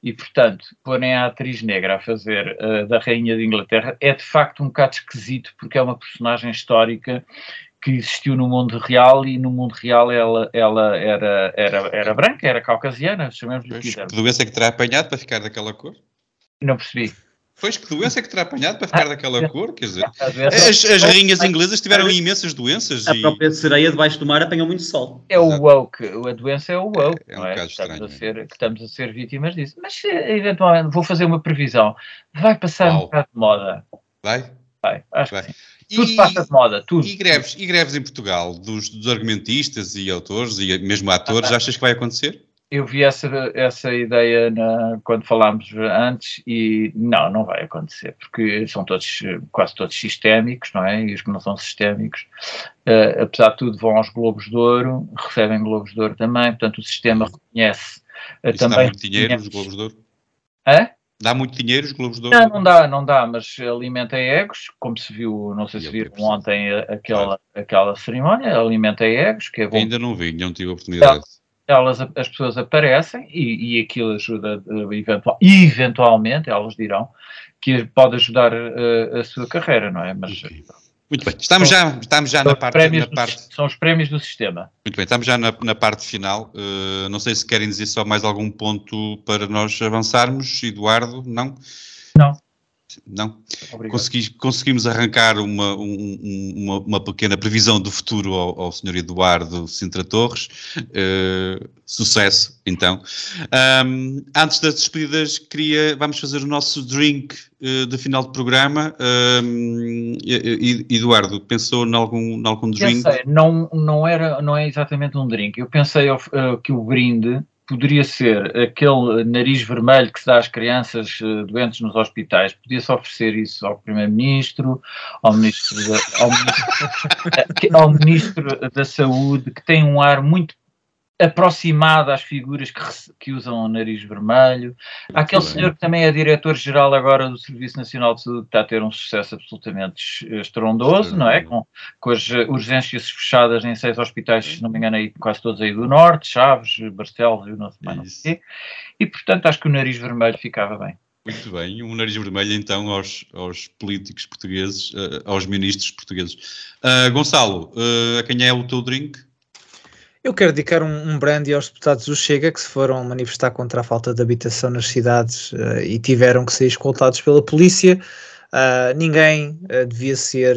e, portanto, porem a atriz negra a fazer uh, da Rainha de Inglaterra é de facto um bocado esquisito, porque é uma personagem histórica que existiu no mundo real e no mundo real ela, ela era, era, era branca, era caucasiana, chamemos-lhe que doença é que terá apanhado para ficar daquela cor? Não percebi. Pois que doença é que terá apanhado para ficar daquela cor? Quer dizer, as, as rainhas inglesas tiveram imensas doenças. A e... própria sereia debaixo do mar apanhou muito sol. É o woke, a doença é o woke. É, é um é? caso estamos estranho. A ser, que estamos a ser vítimas disso. Mas eventualmente vou fazer uma previsão. Vai passar Uau. um bocado de moda. Vai? Vai, acho Vai. que sim. Tudo e, passa de moda, tudo. E greves, e greves em Portugal, dos, dos argumentistas e autores e mesmo atores, ah, achas que vai acontecer? Eu vi essa, essa ideia na, quando falámos antes e não, não vai acontecer, porque são todos, quase todos sistémicos, não é? E os que não são sistémicos, uh, apesar de tudo, vão aos Globos de Ouro, recebem Globos de Ouro também, portanto o sistema reconhece uh, Isso também. Dá muito dinheiro os Globos de Ouro? Hã? Dá muito dinheiro os Globos de Ouro? Não, não dá, não dá, mas alimenta egos, como se viu, não sei se viram ontem aquela, claro. aquela cerimónia, alimenta egos, que é bom. Ainda não vi, não tive a oportunidade elas, as pessoas aparecem e, e aquilo ajuda uh, eventual, eventualmente, elas dirão, que pode ajudar uh, a sua carreira, não é? Mas, Muito bem, estamos já, estamos já na parte, na parte... Do, são os prémios do sistema. Muito bem, estamos já na, na parte final. Uh, não sei se querem dizer só mais algum ponto para nós avançarmos, Eduardo, não? Não. Não? Consegui, conseguimos arrancar uma, um, uma, uma, pequena previsão do futuro ao, ao Sr. Eduardo Sintra Torres. Uh, sucesso, então. Um, antes das despedidas, queria, vamos fazer o nosso drink uh, de final de programa. Um, Eduardo, pensou em algum, em algum drink? Pensei, não, não, era, não é exatamente um drink. Eu pensei uh, que o brinde poderia ser aquele nariz vermelho que se dá às crianças uh, doentes nos hospitais, podia-se oferecer isso ao Primeiro-Ministro, ao Ministro, da, ao, ao Ministro da Saúde, que tem um ar muito aproximada às figuras que, que usam o nariz vermelho. Há aquele senhor que também é diretor-geral agora do Serviço Nacional de Saúde, que está a ter um sucesso absolutamente estrondoso, não é? Com, com as urgências fechadas em seis hospitais, se não me engano, aí, quase todos aí do Norte, Chaves, Barcelos e não sei mais não sei E, portanto, acho que o nariz vermelho ficava bem. Muito bem, um nariz vermelho então aos, aos políticos portugueses, uh, aos ministros portugueses. Uh, Gonçalo, uh, a quem é o teu drink? Eu quero dedicar um, um brandy aos deputados do Chega que se foram manifestar contra a falta de habitação nas cidades uh, e tiveram que ser escoltados pela polícia. Uh, ninguém uh, devia ser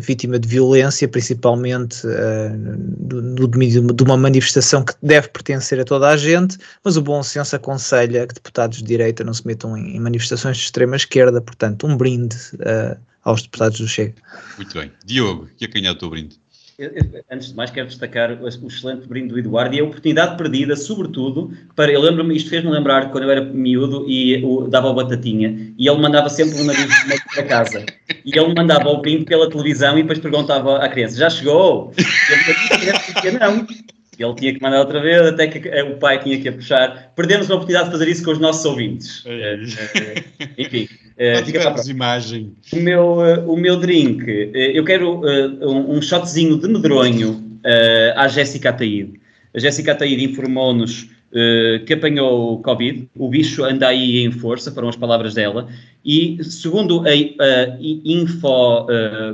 vítima de violência, principalmente no domínio de uma manifestação que deve pertencer a toda a gente, mas o bom senso aconselha que deputados de direita não se metam em, em manifestações de extrema esquerda, portanto, um brinde aos deputados do Chega. Muito bem. Diogo, que é quem é o teu brinde? Antes de mais, quero destacar o, excelente brinde do Eduardo e a oportunidade perdida, sobretudo, para. Eu lembro-me, isto fez-me lembrar quando eu era miúdo e o, dava o batatinha e ele mandava sempre o nariz para casa. E ele mandava o brinde pela televisão e depois perguntava à criança: já chegou? E dizia: não. Ele tinha que mandar outra vez, até que o pai tinha que a puxar. Perdemos a oportunidade de fazer isso com os nossos ouvintes. É. Uh, enfim. Uh, tivemos imagem. O meu, uh, o meu drink, eu quero um, um shotzinho de medronho à Jéssica Ataíde. A Jéssica Ataíde informou-nos que apanhou o Covid, o bicho anda aí em força, foram as palavras dela, e segundo a, a Info,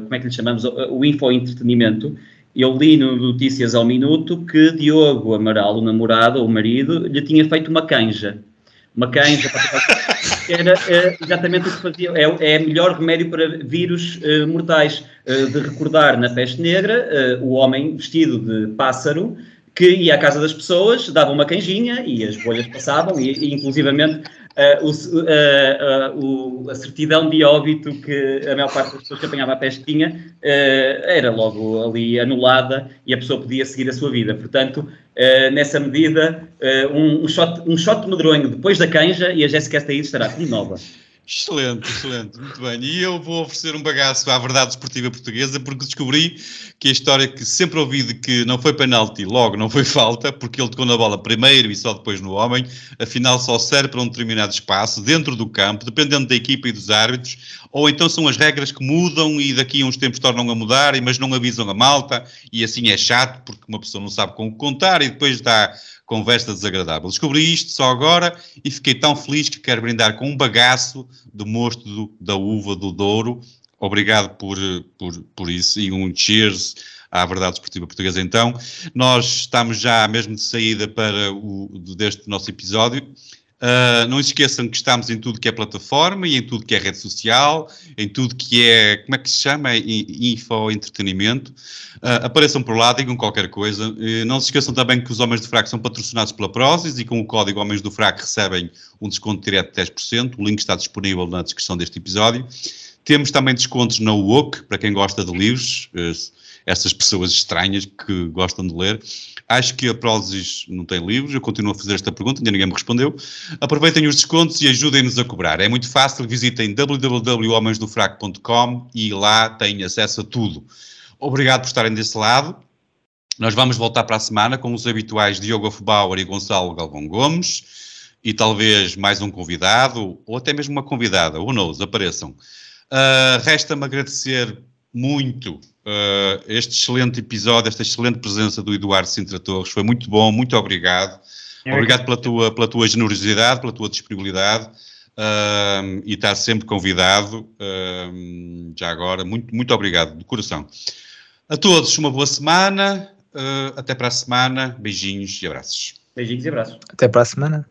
como é que lhe chamamos, o Info Entretenimento, eu li no Notícias ao Minuto que Diogo Amaral, o namorado, ou o marido, lhe tinha feito uma canja. Uma canja era uh, exatamente o que fazia. É, é melhor remédio para vírus uh, mortais. Uh, de recordar na peste negra o homem vestido de pássaro que ia à casa das pessoas, dava uma canjinha e as bolhas passavam, e, e inclusivamente o, uh, uh, a certidão de óbito que a maior parte das pessoas que apanhava a peste tinha era logo ali anulada e a pessoa podia seguir a sua vida. Portanto, nessa medida, um, um, shot, um shot medronho depois da canja e a Jéssica Estaíde estará como nova. Excelente, excelente, muito bem. E eu vou oferecer um bagaço à verdade esportiva portuguesa porque descobri que a história que sempre ouvi de que não foi penalti, logo não foi falta, porque ele tocou na bola primeiro e só depois no homem, afinal só serve para um determinado espaço, dentro do campo, dependendo da equipa e dos árbitros, ou então são as regras que mudam e daqui a uns tempos tornam a mudar, mas não avisam a malta, e assim é chato porque uma pessoa não sabe como contar e depois dá conversa desagradável. Descobri isto só agora e fiquei tão feliz que quero brindar com um bagaço do mosto do, da uva do Douro. Obrigado por, por, por isso e um cheers à verdade esportiva portuguesa. Então, nós estamos já mesmo de saída para o, deste nosso episódio. Uh, não esqueçam que estamos em tudo que é plataforma e em tudo que é rede social, em tudo que é, como é que se chama? Info, entretenimento. Uh, apareçam por lá, digam qualquer coisa. Uh, não se esqueçam também que os Homens do Fraco são patrocinados pela Prozis e com o código Homens do Fraco recebem um desconto direto de 10%. O link está disponível na descrição deste episódio. Temos também descontos na UOC, para quem gosta de livros, uh, essas pessoas estranhas que gostam de ler. Acho que a Prozis não tem livros, eu continuo a fazer esta pergunta, ainda ninguém me respondeu. Aproveitem os descontos e ajudem-nos a cobrar. É muito fácil, visitem www.homensdofraco.com e lá têm acesso a tudo. Obrigado por estarem desse lado. Nós vamos voltar para a semana com os habituais Diogo Afubauer e Gonçalo Galvão Gomes e talvez mais um convidado ou até mesmo uma convidada, ou knows, apareçam. Uh, Resta-me agradecer muito uh, este excelente episódio, esta excelente presença do Eduardo Sintra Torres. Foi muito bom, muito obrigado. Eu obrigado pela tua, pela tua generosidade, pela tua disponibilidade uh, e estar sempre convidado. Uh, já agora, muito, muito obrigado, de coração. A todos, uma boa semana. até para a semana. Beijinhos e abraços. Beijinhos e abraços. Até para a semana.